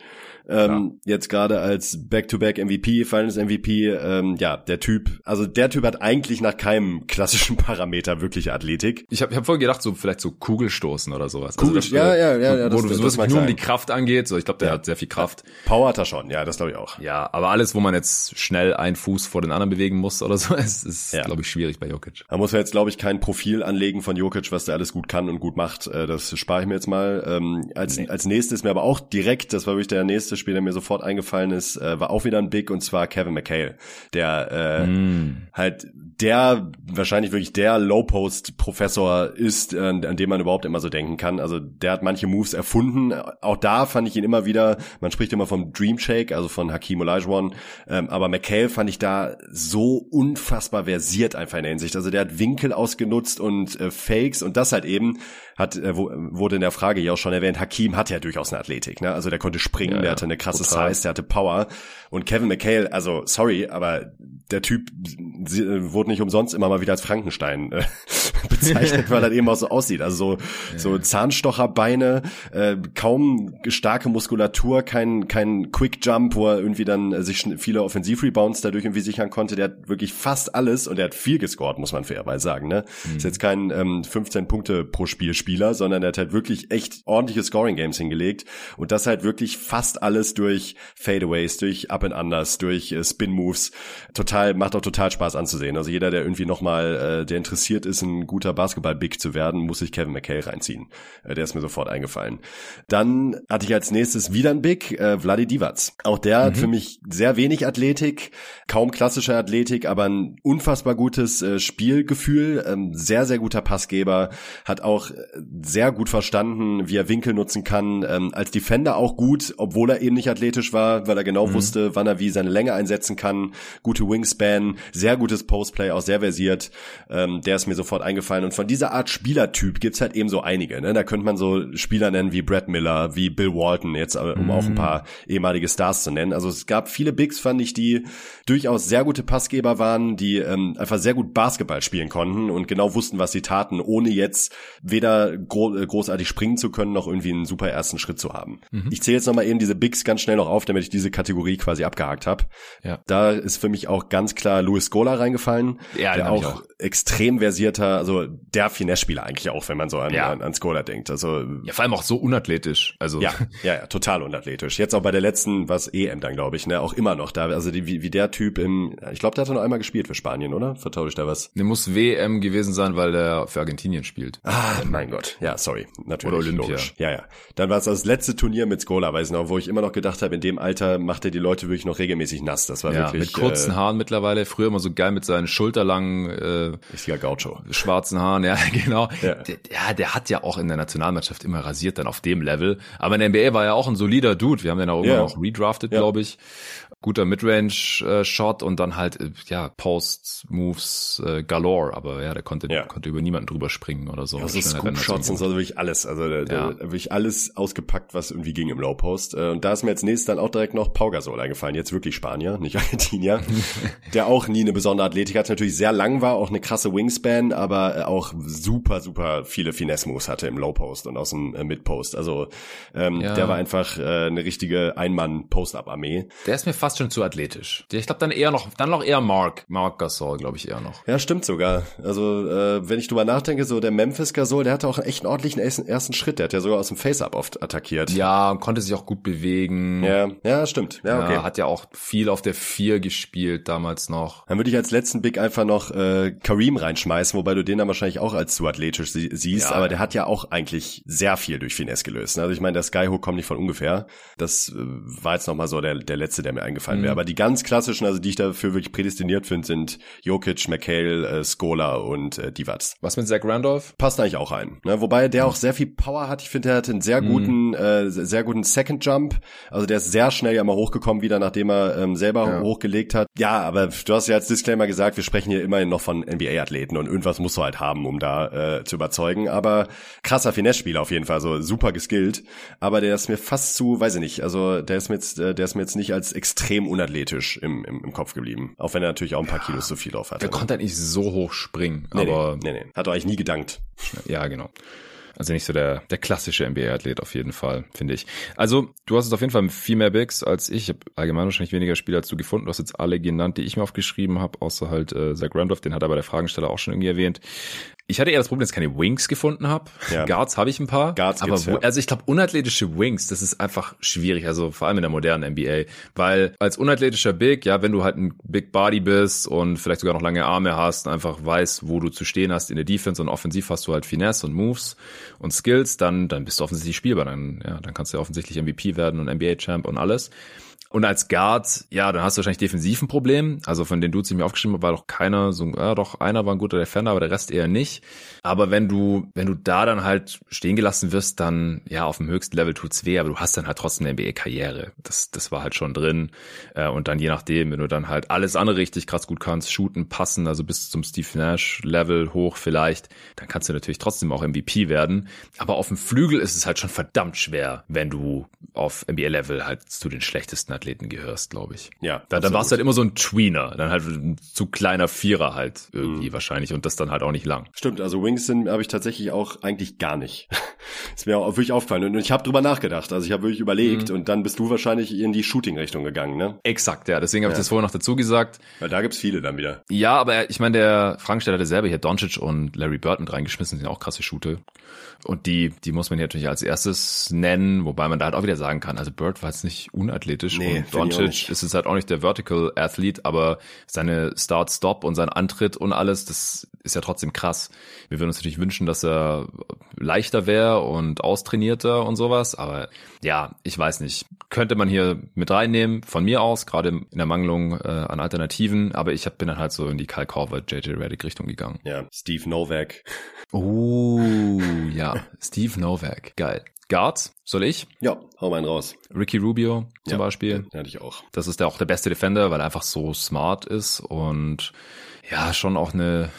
Ähm, jetzt gerade als Back-to-Back MVP, Finals MVP, ähm, ja, der Typ, also der Typ hat eigentlich nach keinem klassischen Parameter wirklich Athletik. Ich habe ich hab voll gedacht, so vielleicht so Kugelstoßen oder sowas. Kugel, also das, ja, ja, ja, ja, wo das, du sowas nur um die Kraft angeht, so ich glaube, der ja. hat sehr viel Kraft. Power hat er schon, ja, das glaube ich auch. Ja, aber alles, wo man jetzt schnell einen Fuß vor den anderen bewegen muss oder so, ist, ist ja. glaube ich, schwierig bei Jokic. Da muss man jetzt, glaube ich, kein Profil anlegen von Jokic, was der alles gut kann und gut macht. Äh, das spare ich mir jetzt mal. Ähm, als, nee. als nächstes mir aber auch direkt, das war wirklich der nächste Spieler, der mir sofort eingefallen ist, äh, war auch wieder ein Big und zwar Kevin McHale, der äh, mm. halt der wahrscheinlich wirklich der Low-Post-Professor ist, äh, an dem man überhaupt immer so denken kann. Also der hat manche Moves erfunden. Auch da fand ich ihn immer wieder, man spricht immer vom Dream Shake, also von Hakim Olajuwon, ähm, aber McHale fand ich da so unfassbar versiert einfach in der Hinsicht. Also der hat Winkel ausgenutzt und äh, Fakes und das halt eben hat äh, wurde in der Frage ja auch schon erwähnt, Hakim hat ja durchaus eine Athletik, ne? Also der konnte springen, ja, der hatte eine krasse total. Size, der hatte Power und Kevin McHale, also sorry, aber der Typ äh, wurde nicht umsonst immer mal wieder als Frankenstein äh, bezeichnet, weil er eben auch so aussieht. Also so, ja. so Zahnstocherbeine, äh, kaum starke Muskulatur, kein, kein Quick Jump, wo er irgendwie dann äh, sich viele Offensivrebounds dadurch irgendwie sichern konnte. Der hat wirklich fast alles und der hat viel gescored, muss man fairerweise sagen. Ne? Mhm. Ist jetzt kein ähm, 15 Punkte pro Spiel Spieler, sondern der hat halt wirklich echt ordentliche Scoring Games hingelegt und das halt wirklich fast alles durch Fadeaways, durch Up and Unders, durch äh, Spin Moves. Total macht auch total Spaß anzusehen. Also jeder, der irgendwie nochmal, äh, der interessiert ist, ein guter Basketball-Big zu werden, muss sich Kevin McHale reinziehen. Äh, der ist mir sofort eingefallen. Dann hatte ich als nächstes wieder ein Big, äh, Vladi Divac. Auch der mhm. hat für mich sehr wenig Athletik, kaum klassische Athletik, aber ein unfassbar gutes äh, Spielgefühl, ähm, sehr, sehr guter Passgeber, hat auch äh, sehr gut verstanden, wie er Winkel nutzen kann, ähm, als Defender auch gut, obwohl er eben nicht athletisch war, weil er genau mhm. wusste, wann er wie seine Länge einsetzen kann, gute Wingspan, sehr gutes Postplay, auch sehr versiert, ähm, der ist mir sofort eingefallen und von dieser Art Spielertyp gibt's halt eben so einige, ne? da könnte man so Spieler nennen wie Brad Miller, wie Bill Walton, jetzt um mhm. auch ein paar ehemalige Stars zu nennen, also es gab viele Bigs, fand ich, die durchaus sehr gute Passgeber waren, die ähm, einfach sehr gut Basketball spielen konnten und genau wussten, was sie taten, ohne jetzt weder gro äh, großartig springen zu können, noch irgendwie einen super ersten Schritt zu haben. Mhm. Ich zähle jetzt nochmal eben diese Bigs ganz schnell noch auf, damit ich diese Kategorie quasi abgehakt habe. Ja. Da ist für mich auch ganz klar Louis Scola reingefallen, ja, der auch, auch, extrem versierter, also der Finesse-Spieler eigentlich auch, wenn man so an, ja. an, an Scola denkt. Also ja, vor allem auch so unathletisch. Also ja, ja, ja, total unathletisch. Jetzt auch bei der letzten, was EM dann glaube ich, ne, auch immer noch da. Also die, wie, wie der Typ im, ich glaube, der hat noch einmal gespielt für Spanien, oder? Vertausche ich da was? Der muss WM gewesen sein, weil der für Argentinien spielt. Ah, mein Gott. Ja, sorry. Natürlich. Oder Olympia. Logisch. Ja, ja. Dann war es das letzte Turnier mit Skola, weiß ich noch, wo ich immer noch gedacht habe, in dem Alter macht er die Leute wirklich noch regelmäßig nass. Das war ja, wirklich. Mit kurzen äh, Haaren mittlerweile. Früher immer so geil mit seinen schulterlangen, äh, richtiger Gaucho. Schwarzen Haaren, ja, genau. Ja. Der, ja, der hat ja auch in der Nationalmannschaft immer rasiert dann auf dem Level. Aber in der NBA war er auch ein solider Dude. Wir haben den auch immer ja. noch redrafted, ja. glaube ich guter Midrange-Shot und dann halt, äh, ja, Post-Moves äh, galore, aber ja, der konnte, ja. konnte über niemanden drüber springen oder so. Ja, so Scoop-Shots und so, also wirklich alles, also der, ja. der, wirklich alles ausgepackt, was irgendwie ging im Low-Post. Äh, und da ist mir jetzt nächstes dann auch direkt noch Pau Gasol eingefallen, jetzt wirklich Spanier, nicht Argentinier, der auch nie eine besondere Athletik hat, natürlich sehr lang war, auch eine krasse Wingspan, aber äh, auch super, super viele Finesse-Moves hatte im Low-Post und aus dem äh, Mid-Post. Also ähm, ja. der war einfach äh, eine richtige Ein-Mann-Post-Up-Armee. Der ist mir fast fast schon zu athletisch. Ich glaube dann eher noch, dann noch eher Mark, Mark Gasol, glaube ich eher noch. Ja, stimmt sogar. Also äh, wenn ich drüber nachdenke, so der Memphis Gasol, der hatte auch echt einen ordentlichen ersten Schritt. Der hat ja sogar aus dem Face-Up oft attackiert. Ja, konnte sich auch gut bewegen. Ja, ja, stimmt. Ja, okay. Ja, hat ja auch viel auf der vier gespielt damals noch. Dann würde ich als letzten Big einfach noch äh, Kareem reinschmeißen, wobei du den dann wahrscheinlich auch als zu athletisch sie siehst, ja. aber der hat ja auch eigentlich sehr viel durch Finesse gelöst. Also ich meine, der Skyhook kommt nicht von ungefähr. Das äh, war jetzt nochmal so der, der letzte, der mir eingefallen eingefallen wäre. Mhm. Aber die ganz klassischen, also die ich dafür wirklich prädestiniert finde, sind Jokic, McHale, äh, Skola und äh, Divac. Was mit Zach Randolph? Passt eigentlich auch ein. Ne? Wobei der mhm. auch sehr viel Power hat. Ich finde, er hat einen sehr guten, mhm. äh, sehr guten Second Jump. Also der ist sehr schnell ja mal hochgekommen wieder, nachdem er ähm, selber ja. hochgelegt hat. Ja, aber du hast ja als Disclaimer gesagt, wir sprechen hier immerhin noch von NBA-Athleten und irgendwas musst du halt haben, um da äh, zu überzeugen. Aber krasser Finesse-Spieler auf jeden Fall, so super geskillt. Aber der ist mir fast zu, weiß ich nicht, also der ist mir jetzt, äh, der ist mir jetzt nicht als extrem unathletisch im, im, im Kopf geblieben. Auch wenn er natürlich auch ein paar ja, Kilos zu viel drauf hat. Der konnte halt nicht so hoch springen, nee, aber. Nee, nee, nee. Hat er eigentlich nie gedankt. Ja, genau. Also nicht so der, der klassische NBA-Athlet auf jeden Fall, finde ich. Also, du hast es auf jeden Fall viel mehr Bigs als ich. Ich habe allgemein wahrscheinlich weniger Spieler du gefunden. Du hast jetzt alle genannt, die ich mir aufgeschrieben habe, außer halt äh, Zach Randolph, den hat er bei der Fragensteller auch schon irgendwie erwähnt. Ich hatte eher das Problem, dass ich keine Wings gefunden habe. Ja. Guards habe ich ein paar. Guards aber ja. also ich glaube unathletische Wings, das ist einfach schwierig, also vor allem in der modernen NBA, weil als unathletischer Big, ja, wenn du halt ein Big Body bist und vielleicht sogar noch lange Arme hast, und einfach weißt, wo du zu stehen hast in der Defense und offensiv hast du halt Finesse und Moves und Skills, dann dann bist du offensichtlich spielbar, dann ja, dann kannst du ja offensichtlich MVP werden und NBA Champ und alles. Und als Guard, ja, dann hast du wahrscheinlich defensiv ein Problem. Also von den Dudes, die ich mir aufgeschrieben habe, war doch keiner so, ja, doch einer war ein guter Defender, aber der Rest eher nicht. Aber wenn du, wenn du da dann halt stehen gelassen wirst, dann, ja, auf dem höchsten Level tut's weh, aber du hast dann halt trotzdem eine NBA-Karriere. Das, das war halt schon drin. Äh, und dann je nachdem, wenn du dann halt alles andere richtig krass gut kannst, shooten, passen, also bis zum Steve Nash-Level hoch vielleicht, dann kannst du natürlich trotzdem auch MVP werden. Aber auf dem Flügel ist es halt schon verdammt schwer, wenn du auf NBA-Level halt zu den schlechtesten Athleten gehörst, glaube ich. Ja. Dann, dann warst du halt immer so ein Tweener, dann halt ein zu kleiner Vierer halt irgendwie mhm. wahrscheinlich und das dann halt auch nicht lang. Stimmt, also Wings sind habe ich tatsächlich auch eigentlich gar nicht. ist mir auch wirklich aufgefallen und ich habe drüber nachgedacht, also ich habe wirklich überlegt mhm. und dann bist du wahrscheinlich in die Shooting-Richtung gegangen, ne? Exakt, ja, deswegen habe ja. ich das vorher noch dazu gesagt. Weil da gibt's viele dann wieder. Ja, aber ich meine, der Fragensteller hatte selber hier Doncic und Larry Bird mit reingeschmissen, sind auch krasse Shooter. Und die, die muss man hier natürlich als erstes nennen, wobei man da halt auch wieder sagen kann, also Bird war jetzt nicht unathletisch nee, und Doncic ist es halt auch nicht der Vertical Athlete, aber seine Start-Stop und sein Antritt und alles, das ist ja trotzdem krass. Wir würden uns natürlich wünschen, dass er leichter wäre und austrainierter und sowas, aber ja, ich weiß nicht. Könnte man hier mit reinnehmen, von mir aus, gerade in der Mangelung äh, an Alternativen, aber ich hab, bin dann halt so in die Kyle Korver, JJ Reddick Richtung gegangen. Ja, Steve Novak. Oh, ja, Steve Novak, geil. Guards, soll ich? Ja, hau mal einen raus. Ricky Rubio zum ja, Beispiel. Den hatte ich auch. Das ist der auch der beste Defender, weil er einfach so smart ist und ja, schon auch eine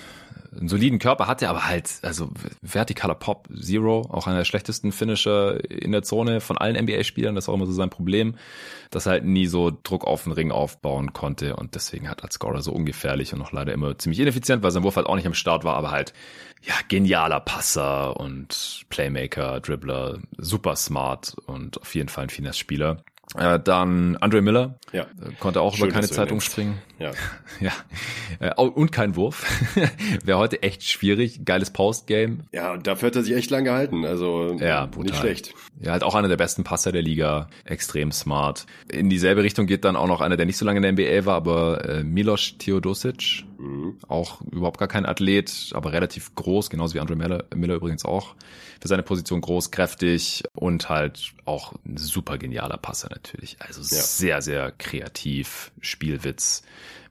einen soliden Körper hat er, aber halt, also vertikaler Pop, Zero, auch einer der schlechtesten Finisher in der Zone von allen NBA-Spielern, das auch immer so sein Problem, dass er halt nie so Druck auf den Ring aufbauen konnte und deswegen hat als Scorer so ungefährlich und noch leider immer ziemlich ineffizient, weil sein Wurf halt auch nicht am Start war, aber halt, ja, genialer Passer und Playmaker, Dribbler, super smart und auf jeden Fall ein Finesse-Spieler. Äh, dann Andre Miller. Ja. Äh, konnte auch Schön, über keine Zeitung springen. Ja. ja. Äh, und kein Wurf. Wäre heute echt schwierig. Geiles Postgame. Ja, und dafür hat er sich echt lang gehalten. Also ja, brutal. nicht schlecht. Ja, halt auch einer der besten Passer der Liga. Extrem smart. In dieselbe Richtung geht dann auch noch einer, der nicht so lange in der NBA war, aber äh, Milos Theodosic. Mhm. Auch überhaupt gar kein Athlet, aber relativ groß, genauso wie Andre Miller, Miller übrigens auch. Für seine Position groß, kräftig und halt auch ein super genialer Passer natürlich. Also ja. sehr, sehr kreativ, Spielwitz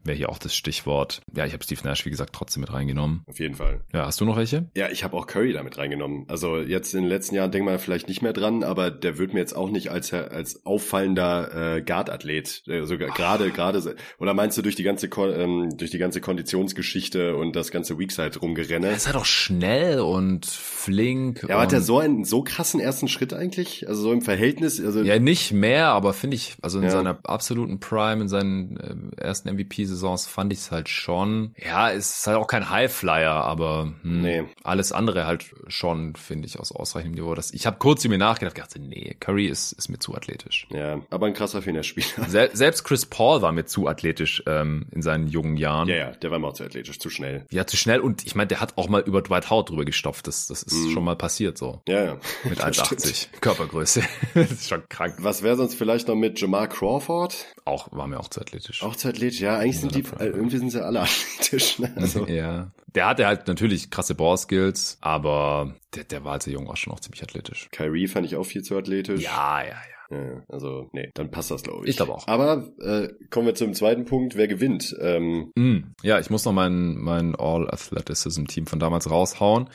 wäre hier auch das Stichwort. Ja, ich habe Steve Nash, wie gesagt, trotzdem mit reingenommen. Auf jeden Fall. Ja, hast du noch welche? Ja, ich habe auch Curry damit reingenommen. Also jetzt in den letzten Jahren denkt man vielleicht nicht mehr dran, aber der wird mir jetzt auch nicht als als auffallender äh, Guard-Athlet, äh, sogar gerade gerade oder meinst du durch die ganze ähm, durch die ganze Konditionsgeschichte und das ganze Weakside rumgerenne? Er ist halt auch schnell und flink. Ja, hat er so einen so krassen ersten Schritt eigentlich? Also so im Verhältnis? Also ja, nicht mehr, aber finde ich, also in ja. seiner absoluten Prime, in seinen äh, ersten MVP Saisons fand ich es halt schon. Ja, es ist halt auch kein Highflyer, aber hm, nee. alles andere halt schon, finde ich, aus ausreichendem Niveau. Das, ich habe kurz über mir nachgedacht, dachte, nee, Curry ist, ist mir zu athletisch. Ja, aber ein krasser Fingerspieler. Sel selbst Chris Paul war mir zu athletisch ähm, in seinen jungen Jahren. Ja, ja, der war mir auch zu athletisch, zu schnell. Ja, zu schnell und ich meine, der hat auch mal über Dwight Howard drüber gestopft. Das, das ist mm. schon mal passiert so. Ja, ja. Mit 1,80 Körpergröße. das ist schon krank. Was wäre sonst vielleicht noch mit Jamal Crawford? Auch, war mir auch zu athletisch. Auch zu athletisch, ja. Eigentlich sind die, äh, irgendwie sind sie alle athletisch. Ne? Also. Ja. Der hatte halt natürlich krasse Ballskills, aber der, der war als jung auch schon auch ziemlich athletisch. Kyrie fand ich auch viel zu athletisch. Ja, ja, ja. ja, also, nee, dann passt das, glaube ich. Ich glaube auch. Aber äh, kommen wir zum zweiten Punkt, wer gewinnt. Ähm, mm, ja, ich muss noch mein, mein All-Athleticism-Team von damals raushauen.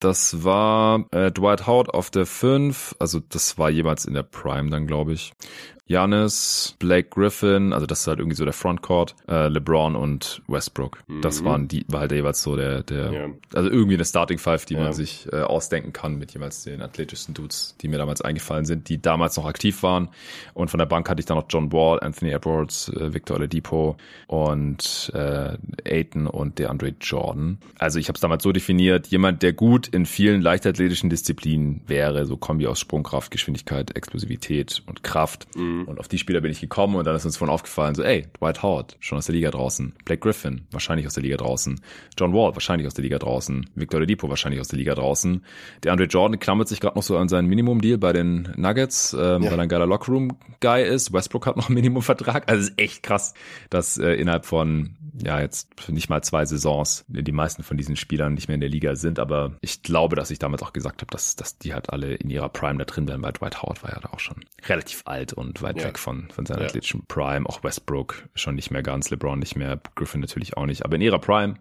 Das war äh, Dwight Howard auf der 5, also das war jemals in der Prime dann, glaube ich. Janis, Blake Griffin, also das ist halt irgendwie so der Frontcourt, äh, LeBron und Westbrook. Mhm. Das waren die, war halt jeweils so der, der, ja. also irgendwie eine Starting Five, die ja. man sich äh, ausdenken kann mit jeweils den athletischsten Dudes, die mir damals eingefallen sind, die damals noch aktiv waren. Und von der Bank hatte ich dann noch John Wall, Anthony Edwards, äh, Victor Oladipo und äh, Aiton und DeAndre Jordan. Also ich habe es damals so definiert, jemand, der gut in vielen leichtathletischen Disziplinen wäre, so Kombi aus Sprungkraft, Geschwindigkeit, Explosivität und Kraft. Mhm Mhm. Und auf die Spieler bin ich gekommen und dann ist uns vorhin aufgefallen, so, ey, Dwight Howard, schon aus der Liga draußen. Blake Griffin, wahrscheinlich aus der Liga draußen. John Wall, wahrscheinlich aus der Liga draußen. Victor Depot, wahrscheinlich aus der Liga draußen. Der Andre Jordan klammert sich gerade noch so an seinen Minimum-Deal bei den Nuggets, ähm, ja. weil er ein geiler Lockroom-Guy ist. Westbrook hat noch einen Minimum-Vertrag. Also ist echt krass, dass äh, innerhalb von ja jetzt nicht mal zwei Saisons die meisten von diesen Spielern nicht mehr in der Liga sind, aber ich glaube, dass ich damals auch gesagt habe, dass, dass die halt alle in ihrer Prime da drin wären, weil Dwight Howard war ja da auch schon relativ alt und weit ja. weg von, von seiner ja. athletischen Prime. Auch Westbrook schon nicht mehr ganz, LeBron nicht mehr, Griffin natürlich auch nicht, aber in ihrer Prime,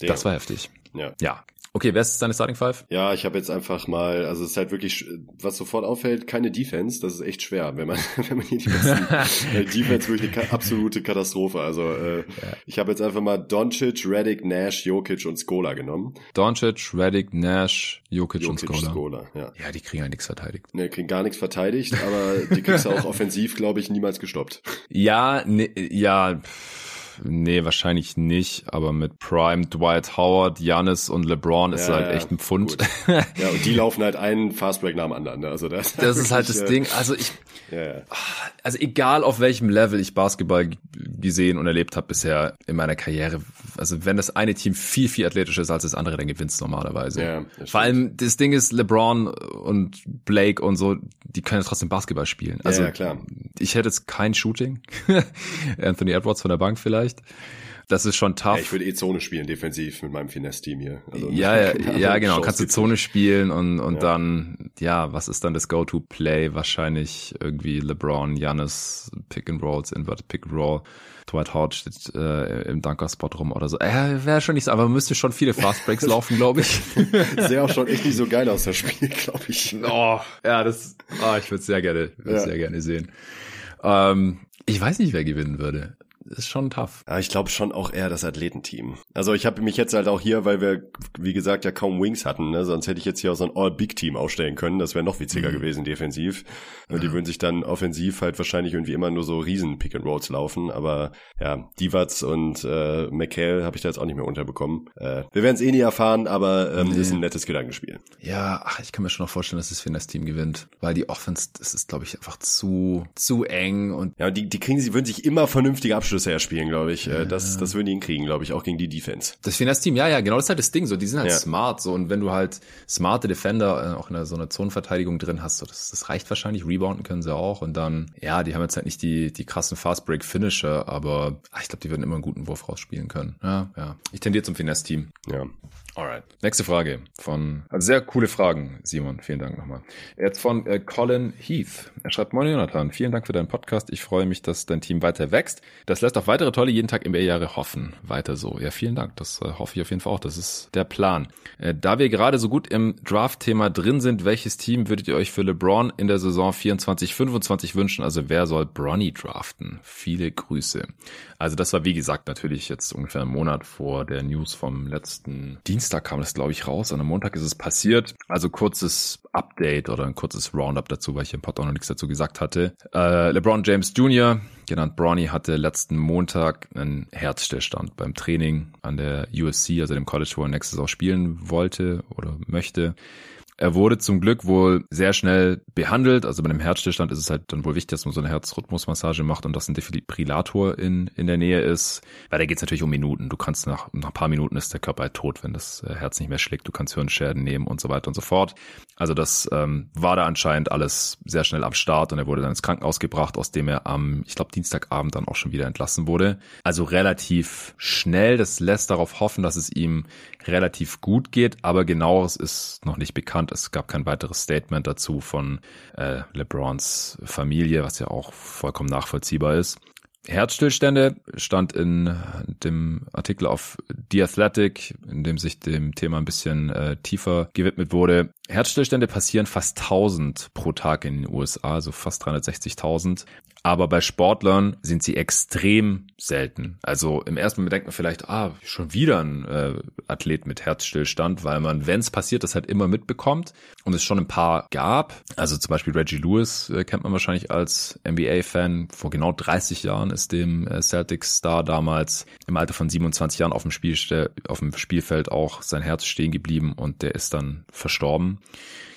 das war heftig. Ja. ja. Okay, wer ist deine Starting Five? Ja, ich habe jetzt einfach mal, also es ist halt wirklich, was sofort auffällt, keine Defense. Das ist echt schwer, wenn man, wenn man hier die besten äh, Defense wirklich eine absolute Katastrophe. Also äh, ja. ich habe jetzt einfach mal Doncic, Redick, Nash, Jokic und Skola genommen. Doncic, Redick, Nash, Jokic, Jokic und Skola. Skola ja. ja, die kriegen ja nichts verteidigt. Ne, kriegen gar nichts verteidigt, aber die kriegst du auch offensiv, glaube ich, niemals gestoppt. Ja, ne, ja. Pff nee, wahrscheinlich nicht, aber mit Prime, Dwight Howard, Janis und LeBron ist ja, halt echt ein Pfund. ja, und die laufen halt einen Fastbreak nach dem anderen. Ne? Also das, das ist halt das äh, Ding. Also ich, ja, also egal auf welchem Level ich Basketball gesehen und erlebt habe bisher in meiner Karriere, also wenn das eine Team viel, viel athletischer ist als das andere, dann gewinnt's normalerweise. Ja, Vor allem, das Ding ist, LeBron und Blake und so, die können ja trotzdem Basketball spielen. Also ja, klar. ich hätte jetzt kein Shooting. Anthony Edwards von der Bank vielleicht. Das ist schon tough. Ja, ich würde eh Zone spielen, defensiv mit meinem Finesse-Team hier. Also, ja, ja, ja, genau. Kannst du Zone spielen und, und ja. dann, ja, was ist dann das Go-To-Play? Wahrscheinlich irgendwie LeBron, Giannis, Pick and Rolls, Inverted Pick and Roll. Dwight Howard steht äh, im Dunker-Spot rum oder so. Äh, Wäre schon nicht so, aber man müsste schon viele Fast Breaks laufen, glaube ich. Sähe auch schon echt nicht so geil aus, das Spiel, glaube ich. Oh, ja, das, oh, ich würde sehr gerne, ja. sehr gerne sehen. Ähm, ich weiß nicht, wer gewinnen würde ist schon tough. Ja, ich glaube schon auch eher das Athletenteam. Also ich habe mich jetzt halt auch hier, weil wir, wie gesagt, ja kaum Wings hatten, ne? sonst hätte ich jetzt hier auch so ein All-Big-Team aufstellen können. Das wäre noch witziger mhm. gewesen, defensiv. Und ja. die würden sich dann offensiv halt wahrscheinlich irgendwie immer nur so riesen Pick-and-Rolls laufen. Aber ja, Divac und äh, McHale habe ich da jetzt auch nicht mehr unterbekommen. Äh, wir werden es eh nie erfahren, aber ähm, nee. ist ein nettes Gedankenspiel. Ja, ach, ich kann mir schon noch vorstellen, dass das das Team gewinnt. Weil die Offense, das ist, glaube ich, einfach zu, zu eng. und Ja, die, die kriegen, sie würden sich immer vernünftige Abschlüsse Abschlüsse erspielen, glaube ich. Ja. Das, das würden die hinkriegen, glaube ich, auch gegen die Defense. Das Finesse-Team, ja, ja, genau, das ist halt das Ding. So, die sind halt ja. smart, so und wenn du halt smarte Defender äh, auch in so einer Zonenverteidigung drin hast, so das, das reicht wahrscheinlich. Rebounden können sie auch und dann, ja, die haben jetzt halt nicht die die krassen Fast Break Finisher, aber ach, ich glaube, die würden immer einen guten Wurf rausspielen können. Ja, ja. Ich tendiere zum Finesse-Team. Ja. Alright. Nächste Frage von, also sehr coole Fragen, Simon. Vielen Dank nochmal. Jetzt von äh, Colin Heath. Er schreibt, Moin Jonathan, vielen Dank für deinen Podcast. Ich freue mich, dass dein Team weiter wächst. Das lässt auf weitere tolle jeden Tag NBA-Jahre hoffen. Weiter so. Ja, vielen Dank. Das äh, hoffe ich auf jeden Fall auch. Das ist der Plan. Äh, da wir gerade so gut im Draft-Thema drin sind, welches Team würdet ihr euch für LeBron in der Saison 24, 25 wünschen? Also wer soll Bronny draften? Viele Grüße. Also das war wie gesagt natürlich jetzt ungefähr einen Monat vor der News vom letzten Dienstag kam das glaube ich raus und am Montag ist es passiert. Also kurzes Update oder ein kurzes Roundup dazu, weil ich im Pod auch noch nichts dazu gesagt hatte. Äh, LeBron James Jr., genannt Bronny, hatte letzten Montag einen Herzstillstand beim Training an der USC, also dem College, wo er nächstes Saison spielen wollte oder möchte. Er wurde zum Glück wohl sehr schnell behandelt. Also bei einem Herzstillstand ist es halt dann wohl wichtig, dass man so eine Herzrhythmusmassage macht und dass ein Defibrillator in, in der Nähe ist. Weil da geht es natürlich um Minuten. Du kannst nach, nach ein paar Minuten ist der Körper halt tot, wenn das äh, Herz nicht mehr schlägt. Du kannst Hirnschäden nehmen und so weiter und so fort. Also das ähm, war da anscheinend alles sehr schnell am Start und er wurde dann ins Krankenhaus gebracht, aus dem er am, ich glaube, Dienstagabend dann auch schon wieder entlassen wurde. Also relativ schnell. Das lässt darauf hoffen, dass es ihm relativ gut geht, aber genaueres ist noch nicht bekannt. Es gab kein weiteres Statement dazu von äh, LeBrons Familie, was ja auch vollkommen nachvollziehbar ist. Herzstillstände stand in dem Artikel auf The Athletic, in dem sich dem Thema ein bisschen äh, tiefer gewidmet wurde. Herzstillstände passieren fast 1000 pro Tag in den USA, also fast 360.000. Aber bei Sportlern sind sie extrem selten. Also im ersten Moment denkt man vielleicht, ah, schon wieder ein äh, Athlet mit Herzstillstand, weil man, wenn es passiert, das halt immer mitbekommt und es schon ein paar gab. Also zum Beispiel Reggie Lewis äh, kennt man wahrscheinlich als NBA-Fan. Vor genau 30 Jahren ist dem äh, Celtics-Star damals im Alter von 27 Jahren auf dem, Spiel, auf dem Spielfeld auch sein Herz stehen geblieben und der ist dann verstorben.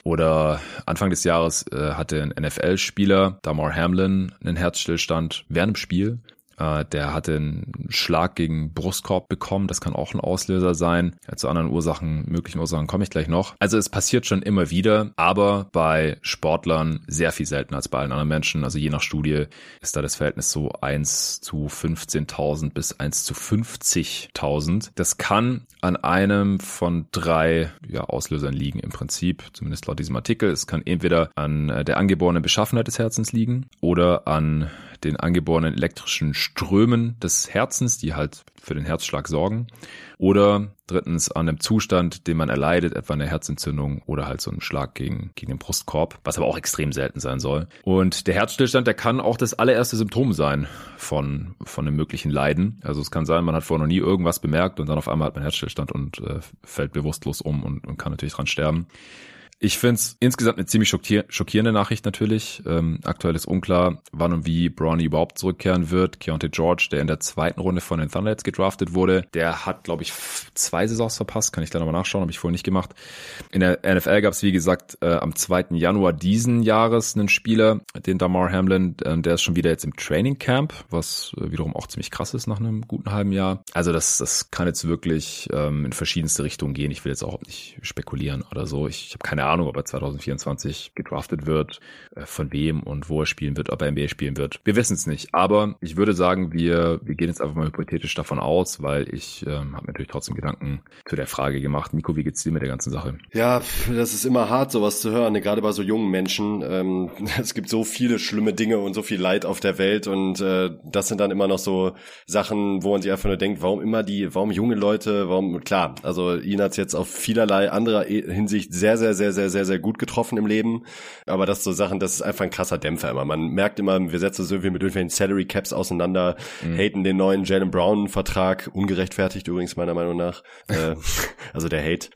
Oder Anfang des Jahres äh, hatte ein NFL-Spieler, Damar Hamlin, einen Herzstillstand während dem Spiel äh, der hatte einen Schlag gegen Brustkorb bekommen. Das kann auch ein Auslöser sein. Ja, zu anderen Ursachen, möglichen Ursachen komme ich gleich noch. Also es passiert schon immer wieder, aber bei Sportlern sehr viel seltener als bei allen anderen Menschen. Also je nach Studie ist da das Verhältnis so 1 zu 15.000 bis 1 zu 50.000. Das kann an einem von drei ja, Auslösern liegen im Prinzip, zumindest laut diesem Artikel. Es kann entweder an äh, der angeborenen Beschaffenheit des Herzens liegen oder an den angeborenen elektrischen Strömen des Herzens, die halt für den Herzschlag sorgen. Oder drittens an einem Zustand, den man erleidet, etwa eine Herzentzündung oder halt so einen Schlag gegen, gegen den Brustkorb, was aber auch extrem selten sein soll. Und der Herzstillstand, der kann auch das allererste Symptom sein von, von einem möglichen Leiden. Also es kann sein, man hat vorher noch nie irgendwas bemerkt und dann auf einmal hat man Herzstillstand und äh, fällt bewusstlos um und, und kann natürlich dran sterben. Ich finde es insgesamt eine ziemlich schockierende Nachricht natürlich. Ähm, aktuell ist unklar, wann und wie Brawny überhaupt zurückkehren wird. Keontae George, der in der zweiten Runde von den Thunderheads gedraftet wurde, der hat, glaube ich, zwei Saisons verpasst. Kann ich da nochmal nachschauen, habe ich vorhin nicht gemacht. In der NFL gab es, wie gesagt, äh, am 2. Januar diesen Jahres einen Spieler, den Damar Hamlin, äh, der ist schon wieder jetzt im Training Camp, was äh, wiederum auch ziemlich krass ist nach einem guten halben Jahr. Also das, das kann jetzt wirklich ähm, in verschiedenste Richtungen gehen. Ich will jetzt auch nicht spekulieren oder so. Ich, ich habe keine Ahnung, ob er 2024 gedraftet wird, äh, von wem und wo er spielen wird, ob er NBA spielen wird. Wir wissen es nicht. Aber ich würde sagen, wir, wir gehen jetzt einfach mal hypothetisch davon aus, weil ich ähm, habe natürlich trotzdem Gedanken zu der Frage gemacht. Nico, wie geht's dir mit der ganzen Sache? Ja, das ist immer hart, sowas zu hören, gerade bei so jungen Menschen. Ähm, es gibt so viele schlimme Dinge und so viel Leid auf der Welt und äh, das sind dann immer noch so Sachen, wo man sich einfach nur denkt, warum immer die, warum junge Leute, warum, klar, also ihn hat's jetzt auf vielerlei anderer Hinsicht sehr, sehr, sehr, sehr, sehr, sehr gut getroffen im Leben. Aber das so Sachen, das ist einfach ein krasser Dämpfer immer. Man merkt immer, wir setzen so viel mit irgendwelchen Salary Caps auseinander, mhm. haten den neuen Jalen Brown Vertrag, ungerechtfertigt übrigens meiner Meinung nach. äh, also der Hate.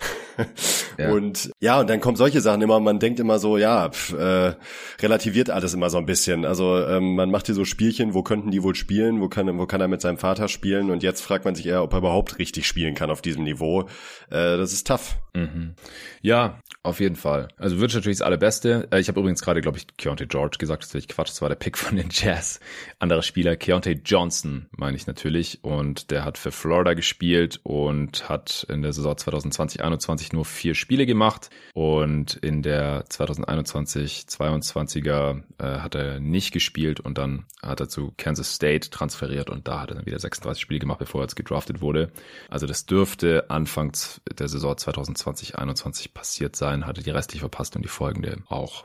ja. Und ja, und dann kommen solche Sachen immer, man denkt immer so, ja, pf, äh, relativiert alles immer so ein bisschen. Also ähm, man macht hier so Spielchen, wo könnten die wohl spielen, wo kann, wo kann er mit seinem Vater spielen und jetzt fragt man sich eher, ob er überhaupt richtig spielen kann auf diesem Niveau. Äh, das ist tough. Mhm. Ja, auf jeden Fall. Also Wünsch natürlich das Allerbeste. Äh, ich habe übrigens gerade, glaube ich, Keontae George gesagt, das ist Quatsch, das war der Pick von den Jazz. Anderer Spieler, Keontae Johnson, meine ich natürlich. Und der hat für Florida gespielt und hat in der Saison 2020-21 nur vier Spiele gemacht. Und in der 2021-22er äh, hat er nicht gespielt und dann hat er zu Kansas State transferiert und da hat er dann wieder 36 Spiele gemacht, bevor er jetzt gedraftet wurde. Also das dürfte Anfang der Saison 2020-21 passiert sein, hatte die restlich verpasst und die folgende auch.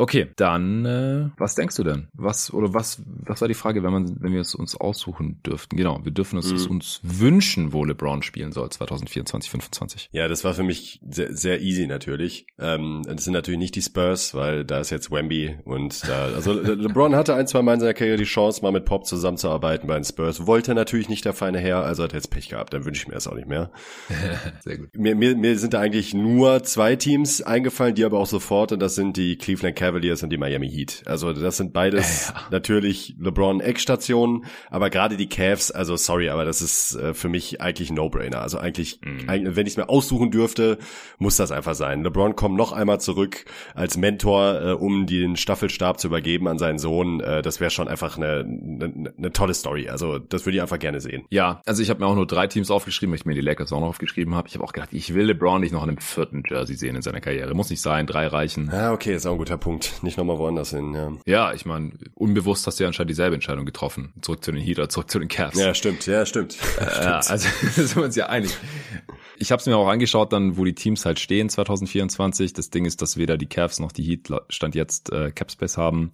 Okay, dann äh, was denkst du denn? Was oder was was war die Frage, wenn man wenn wir es uns aussuchen dürften? Genau, wir dürfen es mhm. uns wünschen, wo LeBron spielen soll 2024, 25. Ja, das war für mich sehr, sehr easy natürlich. Ähm, das sind natürlich nicht die Spurs, weil da ist jetzt Wemby und da also LeBron hatte ein, zwei Mal in seiner Karriere die Chance mal mit Pop zusammenzuarbeiten bei den Spurs. Wollte natürlich nicht der feine Herr, also hat er jetzt Pech gehabt, dann wünsche ich mir das auch nicht mehr. sehr gut. Mir, mir, mir sind da eigentlich nur zwei Teams eingefallen, die aber auch sofort und das sind die Cleveland Cavaliers Cavaliers und die Miami Heat. Also das sind beides ja. natürlich LeBron Eckstationen, aber gerade die Cavs, also sorry, aber das ist äh, für mich eigentlich ein No-Brainer. Also eigentlich, mhm. eigentlich wenn ich es mir aussuchen dürfte, muss das einfach sein. LeBron kommt noch einmal zurück als Mentor, äh, um den Staffelstab zu übergeben an seinen Sohn. Äh, das wäre schon einfach eine, eine, eine tolle Story. Also das würde ich einfach gerne sehen. Ja, also ich habe mir auch nur drei Teams aufgeschrieben, weil ich mir die Lakers auch noch aufgeschrieben habe. Ich habe auch gedacht, ich will LeBron nicht noch in einem vierten Jersey sehen in seiner Karriere. Muss nicht sein, drei reichen. Ja, okay, ist auch ein guter Punkt. Punkt, nicht nochmal woanders hin, ja. Ja, ich meine, unbewusst hast du ja anscheinend dieselbe Entscheidung getroffen. Zurück zu den Heat oder zurück zu den Cavs. Ja, stimmt, ja, stimmt. Äh, ja, also sind wir uns ja einig. Ich habe es mir auch angeschaut, dann wo die Teams halt stehen 2024. Das Ding ist, dass weder die Cavs noch die Heat stand jetzt äh, Capspace haben,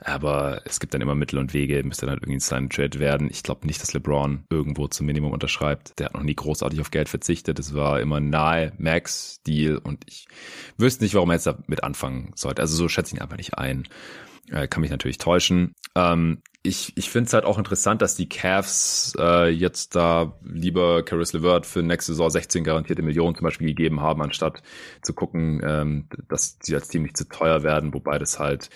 aber es gibt dann immer Mittel und Wege. Müsste dann irgendwie ein Sign Trade werden. Ich glaube nicht, dass LeBron irgendwo zum Minimum unterschreibt. Der hat noch nie großartig auf Geld verzichtet. Es war immer nahe Max Deal und ich wüsste nicht, warum er jetzt damit anfangen sollte. Also so schätze ich ihn einfach nicht ein. Äh, kann mich natürlich täuschen. Ähm, ich, ich finde es halt auch interessant, dass die Cavs äh, jetzt da lieber Caris LeVert für nächste Saison 16 garantierte Millionen zum Beispiel gegeben haben, anstatt zu gucken, ähm, dass sie als Team nicht zu teuer werden, wobei das halt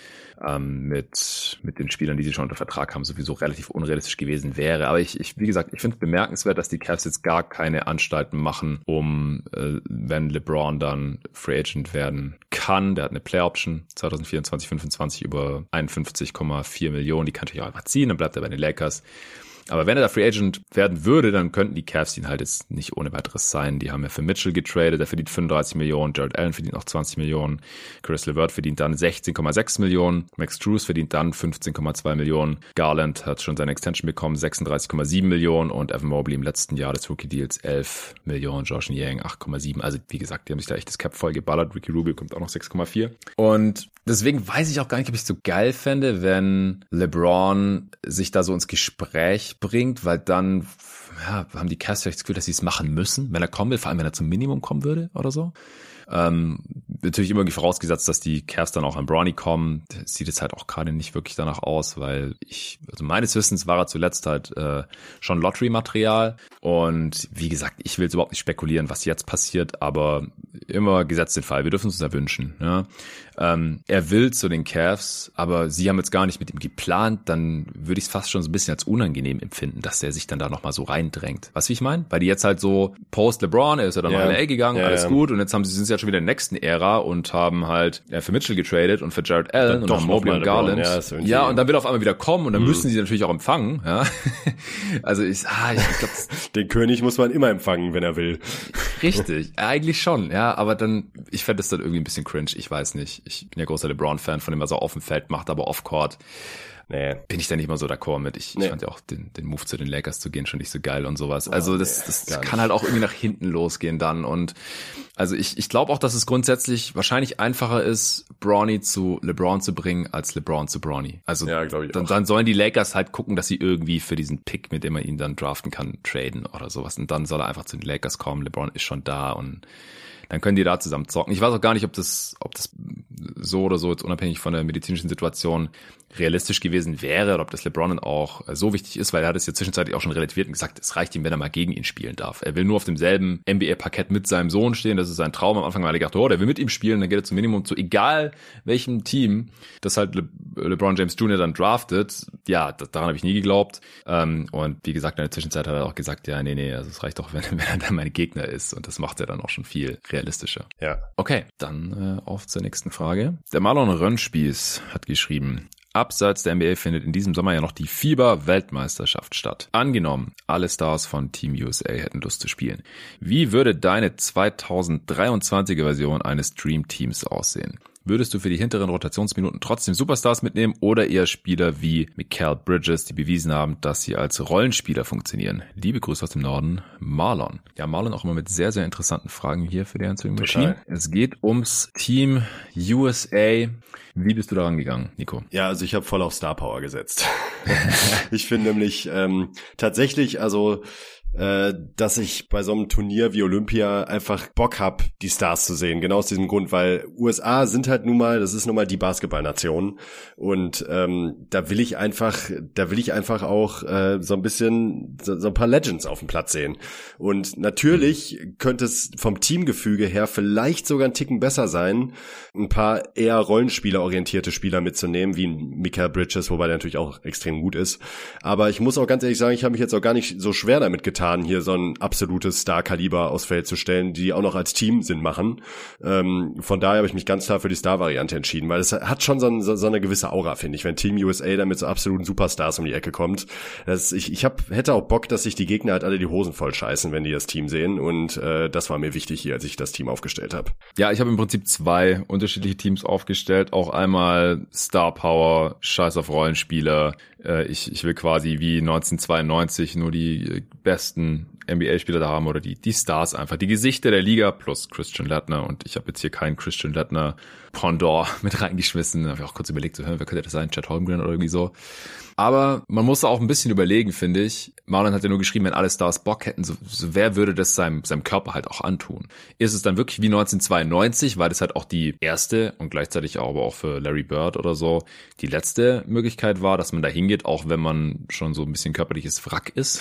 ähm, mit, mit den Spielern, die sie schon unter Vertrag haben, sowieso relativ unrealistisch gewesen wäre. Aber ich, ich wie gesagt, ich finde es bemerkenswert, dass die Cavs jetzt gar keine Anstalten machen, um, äh, wenn LeBron dann Free Agent werden kann, der hat eine Play Option 2024, 25 über 51,4 Millionen, die kann natürlich auch einfach ziehen, dann bleibt er bei den Lakers. Aber wenn er da Free Agent werden würde, dann könnten die Cavs ihn halt jetzt nicht ohne weiteres sein. Die haben ja für Mitchell getradet, der verdient 35 Millionen, Jared Allen verdient auch 20 Millionen, Chris LeVert verdient dann 16,6 Millionen, Max Drews verdient dann 15,2 Millionen, Garland hat schon seine Extension bekommen, 36,7 Millionen und Evan Mobley im letzten Jahr des Rookie Deals 11 Millionen, Josh Yang 8,7. Also wie gesagt, die haben sich da echt das Cap voll geballert. Ricky Rubio kommt auch noch 6,4. Und deswegen weiß ich auch gar nicht, ob ich es so geil fände, wenn LeBron sich da so ins Gespräch bringt, weil dann ja, haben die Cavs vielleicht das Gefühl, dass sie es machen müssen, wenn er kommen will, vor allem wenn er zum Minimum kommen würde oder so. Ähm, natürlich immer vorausgesetzt, dass die Cavs dann auch an Brawny kommen. Sieht es halt auch gerade nicht wirklich danach aus, weil ich, also meines Wissens war er zuletzt halt äh, schon Lottery-Material. Und wie gesagt, ich will jetzt überhaupt nicht spekulieren, was jetzt passiert, aber immer gesetzt den Fall. Wir dürfen uns erwünschen. Ja? Ähm, er will zu den Cavs, aber sie haben jetzt gar nicht mit ihm geplant, dann würde ich es fast schon so ein bisschen als unangenehm empfinden, dass er sich dann da nochmal so reindrängt. Was wie ich meine? Weil die jetzt halt so post LeBron, er ist ja dann yeah. nach LA gegangen, yeah, alles gut, und jetzt haben sie sind sie ja schon wieder in der nächsten Ära und haben halt ja, für Mitchell getradet und für Jared Allen und, und Mobley und Garland. Ja, ja, und dann will er auf einmal wieder kommen und dann mhm. müssen sie natürlich auch empfangen. Ja? also ich, ah, ich, ich glaube, den König muss man immer empfangen, wenn er will. Richtig, eigentlich schon, ja, aber dann, ich fände das dann irgendwie ein bisschen cringe, ich weiß nicht. Ich bin ja großer LeBron-Fan, von dem was er auf dem Feld macht, aber off-Court nee. bin ich da nicht mal so d'accord mit. Ich, nee. ich fand ja auch den, den Move zu den Lakers zu gehen schon nicht so geil und sowas. Also oh, das, das nee, kann halt auch irgendwie nach hinten losgehen dann. Und also ich, ich glaube auch, dass es grundsätzlich wahrscheinlich einfacher ist, Brawny zu LeBron zu bringen, als LeBron zu Brawny. Also ja, dann, dann sollen die Lakers halt gucken, dass sie irgendwie für diesen Pick, mit dem man ihn dann draften kann, traden oder sowas. Und dann soll er einfach zu den Lakers kommen. LeBron ist schon da und dann können die da zusammen zocken. Ich weiß auch gar nicht, ob das, ob das so oder so jetzt unabhängig von der medizinischen Situation realistisch gewesen wäre oder ob das LeBron auch so wichtig ist, weil er hat es ja zwischenzeitlich auch schon relativiert und gesagt, es reicht ihm, wenn er mal gegen ihn spielen darf. Er will nur auf demselben NBA-Parkett mit seinem Sohn stehen, das ist sein Traum. Am Anfang war er gedacht, oh, der will mit ihm spielen, dann geht er zum Minimum zu egal welchem Team, das halt Le LeBron James Jr. dann draftet. Ja, das, daran habe ich nie geglaubt. Ähm, und wie gesagt, in der Zwischenzeit hat er auch gesagt, ja, nee, nee, also es reicht doch, wenn, wenn er dann mein Gegner ist. Und das macht er dann auch schon viel realistischer. Ja. Okay, dann äh, auf zur nächsten Frage. Der Marlon Rönnspieß hat geschrieben, Abseits der NBA findet in diesem Sommer ja noch die FIBA-Weltmeisterschaft statt. Angenommen, alle Stars von Team USA hätten Lust zu spielen. Wie würde deine 2023er Version eines Dream Teams aussehen? Würdest du für die hinteren Rotationsminuten trotzdem Superstars mitnehmen oder eher Spieler wie Mikael Bridges, die bewiesen haben, dass sie als Rollenspieler funktionieren? Liebe Grüße aus dem Norden, Marlon. Ja, Marlon auch immer mit sehr, sehr interessanten Fragen hier für die Answering Machine. Es geht ums Team USA. Wie bist du daran gegangen, Nico? Ja, also ich habe voll auf Star Power gesetzt. ich finde nämlich ähm, tatsächlich, also äh, dass ich bei so einem Turnier wie Olympia einfach Bock hab, die Stars zu sehen. Genau aus diesem Grund, weil USA sind halt nun mal, das ist nun mal die Basketballnation und ähm, da will ich einfach, da will ich einfach auch äh, so ein bisschen so, so ein paar Legends auf dem Platz sehen. Und natürlich könnte es vom Teamgefüge her vielleicht sogar ein Ticken besser sein, ein paar eher rollenspielerorientierte Spieler mitzunehmen, wie Mikael Bridges, wobei der natürlich auch extrem gut ist. Aber ich muss auch ganz ehrlich sagen, ich habe mich jetzt auch gar nicht so schwer damit getan getan, hier so ein absolutes Star-Kaliber aufs Feld zu stellen, die auch noch als Team Sinn machen. Ähm, von daher habe ich mich ganz klar für die Star-Variante entschieden, weil es hat schon so, ein, so, eine gewisse Aura, finde ich, wenn Team USA da mit so absoluten Superstars um die Ecke kommt. Das, ich ich hab, hätte auch Bock, dass sich die Gegner halt alle die Hosen voll scheißen, wenn die das Team sehen und äh, das war mir wichtig hier, als ich das Team aufgestellt habe. Ja, ich habe im Prinzip zwei unterschiedliche Teams aufgestellt, auch einmal Star Power, Scheiß auf Rollenspieler, äh, ich, ich will quasi wie 1992 nur die besten NBA-Spieler da haben oder die, die Stars einfach, die Gesichter der Liga plus Christian Lettner und ich habe jetzt hier keinen Christian Lettner Pendant mit reingeschmissen. Da habe ich auch kurz überlegt, so, wer könnte das sein? Chad Holmgren oder irgendwie so. Aber man muss auch ein bisschen überlegen, finde ich. Marlon hat ja nur geschrieben, wenn alle Stars Bock hätten, so, so wer würde das seinem, seinem Körper halt auch antun? Ist es dann wirklich wie 1992, weil das halt auch die erste und gleichzeitig auch, aber auch für Larry Bird oder so die letzte Möglichkeit war, dass man da hingeht, auch wenn man schon so ein bisschen körperliches Wrack ist.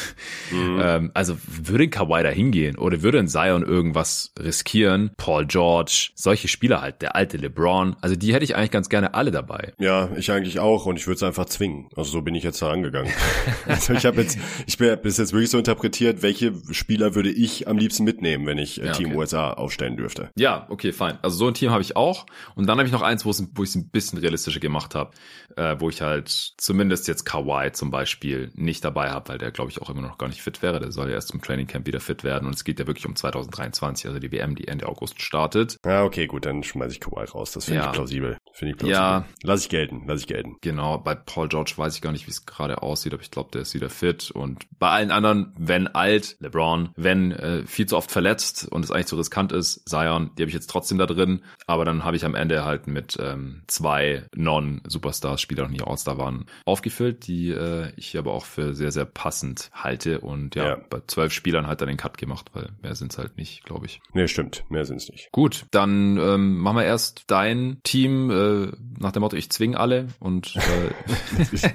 Mhm. Ähm, also würde Kawhi da hingehen oder würde ein Zion irgendwas riskieren? Paul George, solche Spieler halt, der alte LeBron, also die hätte ich eigentlich ganz gerne alle dabei. Ja, ich eigentlich auch und ich würde es einfach zwingen. Also so bin ich jetzt da angegangen. also ich habe jetzt, ich bin bis jetzt wirklich so interpretiert, welche Spieler würde ich am liebsten mitnehmen, wenn ich äh, ja, Team okay. USA aufstellen dürfte. Ja, okay, fein. Also so ein Team habe ich auch. Und dann habe ich noch eins, wo ich es ein bisschen realistischer gemacht habe, äh, wo ich halt zumindest jetzt Kawhi zum Beispiel nicht dabei habe, weil der glaube ich auch immer noch gar nicht fit wäre. Der soll ja erst im Training Camp wieder fit werden und es geht ja wirklich um 2023, also die WM, die Ende August startet. Ja, okay, gut, dann schmeiße ich Kawhi raus. Das finde ja. ich plausibel. Finde ich plausibel. Ja. Lass ich gelten, lass ich gelten. Genau, bei Paul George weiß ich gar nicht, wie es gerade aussieht, aber ich glaube, der ist wieder fit. Und bei allen anderen, wenn alt, LeBron, wenn äh, viel zu oft verletzt und es eigentlich zu riskant ist, Zion, die habe ich jetzt trotzdem da drin. Aber dann habe ich am Ende halt mit ähm, zwei Non-Superstars-Spieler, die All-Star waren, aufgefüllt, die äh, ich aber auch für sehr, sehr passend halte. Und ja, ja. bei zwölf Spielern halt dann den Cut gemacht, weil mehr sind es halt nicht, glaube ich. Nee, stimmt. Mehr sind es nicht. Gut, dann ähm, machen wir erst dein Team äh, nach dem Motto, ich zwinge alle und äh,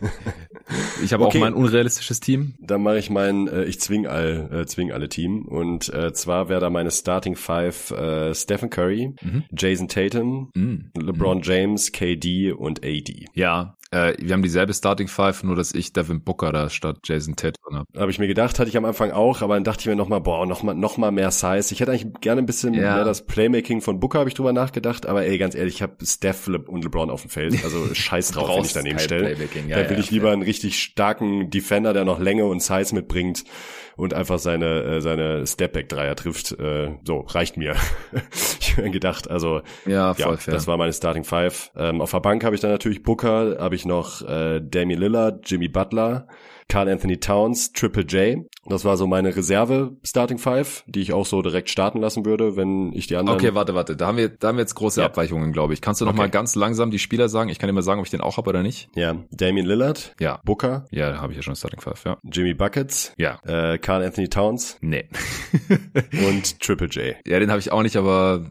ich habe okay. auch mein unrealistisches Team. Dann mache ich mein äh, ich zwing all äh, zwing alle Team und äh, zwar wäre da meine Starting Five äh, Stephen Curry, mhm. Jason Tatum, mhm. LeBron James, KD und AD. Ja, äh, wir haben dieselbe Starting Five, nur dass ich Devin Booker da statt Jason Tatum habe. Habe ich mir gedacht, hatte ich am Anfang auch, aber dann dachte ich mir nochmal, boah, nochmal noch mal mehr Size. Ich hätte eigentlich gerne ein bisschen ja. mehr das Playmaking von Booker, habe ich drüber nachgedacht, aber ey, ganz ehrlich, ich habe Steph und LeBron auf dem Feld, also scheiß drauf, wenn ich daneben stelle. Ja, da will ja, ich lieber einen richtig starken Defender, der noch Länge und Size mitbringt und einfach seine äh, seine Stepback Dreier trifft. Äh, so reicht mir. gedacht, also ja, voll ja fair. das war meine Starting Five. Ähm, auf der Bank habe ich dann natürlich Booker, habe ich noch äh, Damian Lillard, Jimmy Butler, Carl Anthony Towns, Triple J. Das war so meine Reserve Starting Five, die ich auch so direkt starten lassen würde, wenn ich die anderen. Okay, warte, warte. Da haben wir, da haben wir jetzt große ja. Abweichungen, glaube ich. Kannst du noch okay. mal ganz langsam die Spieler sagen? Ich kann dir mal sagen, ob ich den auch habe oder nicht. Ja, Damian Lillard. Ja. Booker. Ja, habe ich ja schon Starting Five. Ja. Jimmy Buckets. Ja. Äh, Carl Anthony Towns. Nee. und Triple J. Ja, den habe ich auch nicht, aber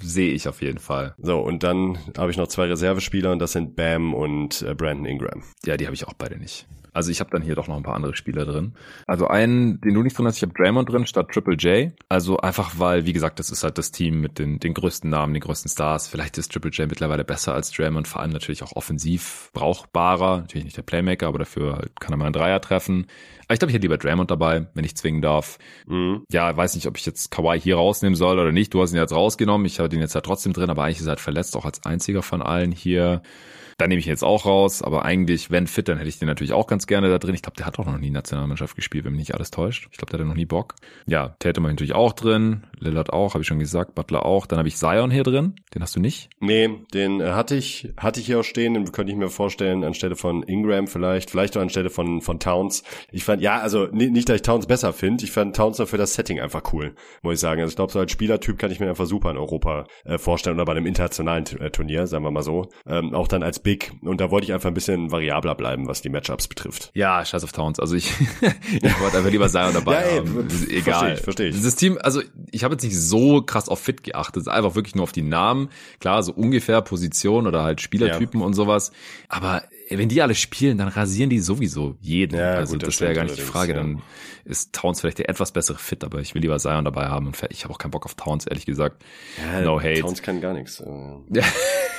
sehe ich auf jeden Fall. So, und dann habe ich noch zwei Reservespieler und das sind Bam und äh, Brandon Ingram. Ja, die habe ich auch beide nicht. Also ich habe dann hier doch noch ein paar andere Spieler drin. Also einen, den du nicht drin hast, ich habe Draymond drin statt Triple J. Also einfach weil, wie gesagt, das ist halt das Team mit den, den größten Namen, den größten Stars. Vielleicht ist Triple J mittlerweile besser als Draymond, vor allem natürlich auch offensiv brauchbarer. Natürlich nicht der Playmaker, aber dafür kann er mal einen Dreier treffen. Aber ich glaube, ich hätte lieber Draymond dabei, wenn ich zwingen darf. Mhm. Ja, weiß nicht, ob ich jetzt Kawhi hier rausnehmen soll oder nicht. Du hast ihn jetzt rausgenommen. Ich habe ihn jetzt halt trotzdem drin, aber eigentlich ist er halt verletzt, auch als einziger von allen hier. Da nehme ich ihn jetzt auch raus, aber eigentlich, wenn fit, dann hätte ich den natürlich auch ganz gerne da drin. Ich glaube, der hat auch noch nie Nationalmannschaft gespielt, wenn mich nicht alles täuscht. Ich glaube, der hatte noch nie Bock. Ja, Tatum habe ich natürlich auch drin, Lillard auch, habe ich schon gesagt, Butler auch. Dann habe ich Zion hier drin, den hast du nicht? Nee, den äh, hatte ich, hatte ich hier auch stehen, den könnte ich mir vorstellen, anstelle von Ingram vielleicht, vielleicht auch anstelle von, von Towns. Ich fand, ja, also nicht, dass ich Towns besser finde, ich fand Towns nur für das Setting einfach cool, muss ich sagen. Also ich glaube, so als Spielertyp kann ich mir einfach super in Europa äh, vorstellen oder bei einem internationalen äh, Turnier, sagen wir mal so. Ähm, auch dann als Big. Und da wollte ich einfach ein bisschen variabler bleiben, was die Matchups betrifft. Ja, scheiß auf Towns. Also ich, ich wollte einfach lieber Zion dabei ja, ey, haben. Egal. Verstehe ich, verstehe ich. Dieses Team, also ich habe jetzt nicht so krass auf Fit geachtet, einfach wirklich nur auf die Namen. Klar, so ungefähr Position oder halt Spielertypen ja. und sowas. Aber wenn die alle spielen, dann rasieren die sowieso jeden. Ja, also gut, das, das wäre ja gar nicht die Frage. Dann ist Towns vielleicht der etwas bessere Fit, aber ich will lieber Zion dabei haben und ich habe auch keinen Bock auf Towns, ehrlich gesagt. Ja, no hate. Towns kann gar nichts. Ja.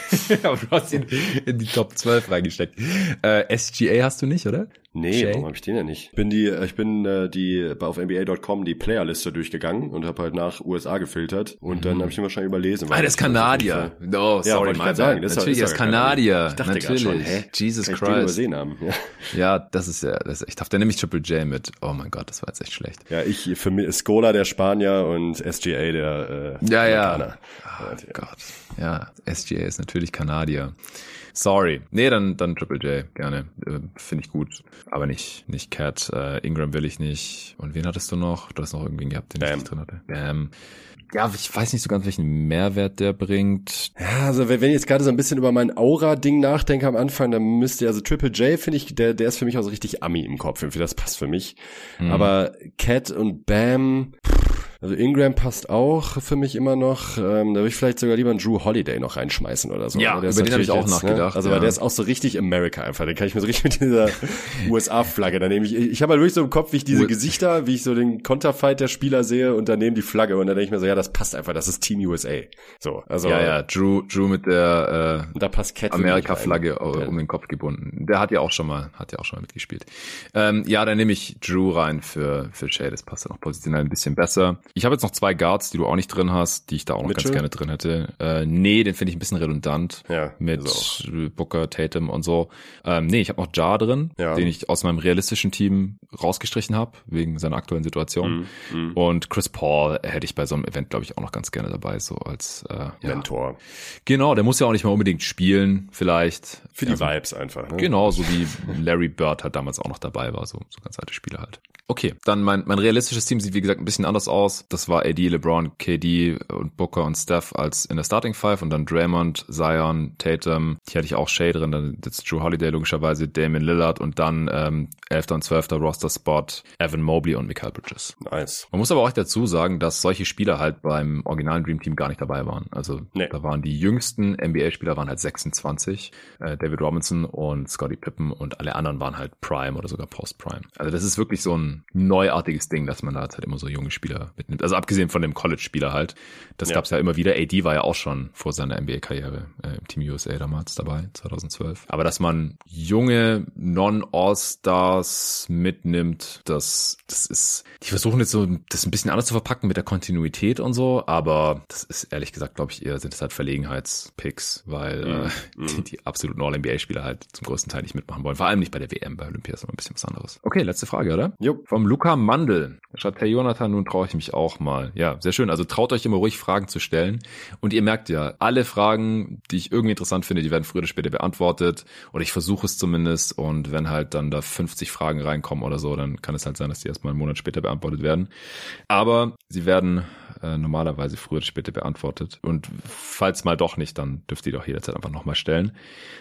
aber du hast ihn in die Top 12 reingesteckt. Äh, SGA hast du nicht, oder? Nee, Shay? warum habe ich den ja nicht? Ich bin die, ich bin äh, die auf NBA.com die Playerliste durchgegangen und habe halt nach USA gefiltert und mhm. dann habe ich ihn wahrscheinlich überlesen. Ah, das ist Kanadier. No, sorry, ja, my sagen. Das Natürlich, ist, ist Kanadier. Ich dachte Natürlich. Schon, hä? Jesus Christ. Ich übersehen haben. Ja. ja, das ist ja, das, ich dachte, nämlich Triple J mit. Oh mein Gott, das war jetzt echt schlecht. Ja, ich für mich Scola der Spanier und SGA der äh, Ja, ja. Oh Gott. Ja, SGA ist natürlich Kanadier. Sorry. Nee, dann, dann Triple J, gerne. Äh, Finde ich gut. Aber nicht, nicht Cat. Äh, Ingram will ich nicht. Und wen hattest du noch? Du hast noch irgendwen gehabt, den Bam. ich nicht drin hatte. Bam. Ja, ich weiß nicht so ganz, welchen Mehrwert der bringt. Ja, also wenn ich jetzt gerade so ein bisschen über mein Aura-Ding nachdenke am Anfang, dann müsste also Triple J, finde ich, der, der ist für mich auch so richtig Ami im Kopf. Irgendwie das passt für mich. Mhm. Aber Cat und Bam, pff, also Ingram passt auch für mich immer noch. Ähm, da würde ich vielleicht sogar lieber einen Drew Holiday noch reinschmeißen oder so. Ja, über den habe ich auch jetzt, nachgedacht. Ne? Also ja. weil der ist auch so richtig America einfach. Den kann ich mir so richtig mit dieser USA-Flagge. Da nehme ich, ich habe halt wirklich so im Kopf, wie ich diese Gesichter, wie ich so den Konterfight der Spieler sehe und daneben die Flagge und dann denke ich mir so, ja, das passt einfach. Das ist Team USA. So, also ja, ja, Drew, Drew mit der äh, da passt Amerika-Flagge um den Kopf gebunden. Der hat ja auch schon mal, hat ja auch schon mal mitgespielt. Ähm, ja, dann nehme ich Drew rein für für Shay. Das passt ja noch positionell ein bisschen besser. Ich habe jetzt noch zwei Guards, die du auch nicht drin hast, die ich da auch noch Mitchell? ganz gerne drin hätte. Äh, nee, den finde ich ein bisschen redundant. Ja, mit Booker, Tatum und so. Ähm, nee, ich habe noch Jar drin, ja. den ich aus meinem realistischen Team rausgestrichen habe, wegen seiner aktuellen Situation. Mm, mm. Und Chris Paul hätte ich bei so einem Event, glaube ich, auch noch ganz gerne dabei, so als äh, Mentor. Ja. Genau, der muss ja auch nicht mal unbedingt spielen, vielleicht. Für die also, Vibes einfach. Ne? Genau, so wie Larry Bird halt damals auch noch dabei war, so, so ganz alte Spieler halt. Okay, dann mein, mein realistisches Team sieht wie gesagt ein bisschen anders aus. Das war AD, LeBron, KD und Booker und Steph als in der Starting Five und dann Draymond, Zion, Tatum. Hier hatte ich auch Shay drin, dann jetzt Drew Holiday logischerweise, Damon Lillard und dann ähm, 11. und 12. Roster Spot Evan Mobley und Michael Bridges. Nice. Man muss aber auch dazu sagen, dass solche Spieler halt beim originalen Dream Team gar nicht dabei waren. Also nee. da waren die jüngsten NBA-Spieler waren halt 26, äh, David Robinson und Scottie Pippen und alle anderen waren halt Prime oder sogar Post-Prime. Also das ist wirklich so ein neuartiges Ding, dass man da halt immer so junge Spieler mitnimmt. Also abgesehen von dem College-Spieler halt. Das ja. gab's ja immer wieder. AD war ja auch schon vor seiner NBA-Karriere äh, im Team USA damals dabei, 2012. Aber dass man junge Non-All-Stars mitnimmt, das, das ist, die versuchen jetzt so, das ein bisschen anders zu verpacken mit der Kontinuität und so, aber das ist ehrlich gesagt, glaube ich, eher sind es halt Verlegenheitspicks, weil mm, äh, mm. Die, die absoluten All-NBA-Spieler halt zum größten Teil nicht mitmachen wollen. Vor allem nicht bei der WM, bei Olympia ist immer ein bisschen was anderes. Okay, letzte Frage, oder? Jo. Vom Luca Mandel. Schreibt Herr Jonathan, nun traue ich mich auch mal. Ja, sehr schön. Also traut euch immer ruhig Fragen zu stellen. Und ihr merkt ja, alle Fragen, die ich irgendwie interessant finde, die werden früher oder später beantwortet. Oder ich versuche es zumindest. Und wenn halt dann da 50 Fragen reinkommen oder so, dann kann es halt sein, dass die erstmal einen Monat später beantwortet werden. Aber sie werden äh, normalerweise früher oder später beantwortet. Und falls mal doch nicht, dann dürft ihr doch jederzeit einfach nochmal stellen.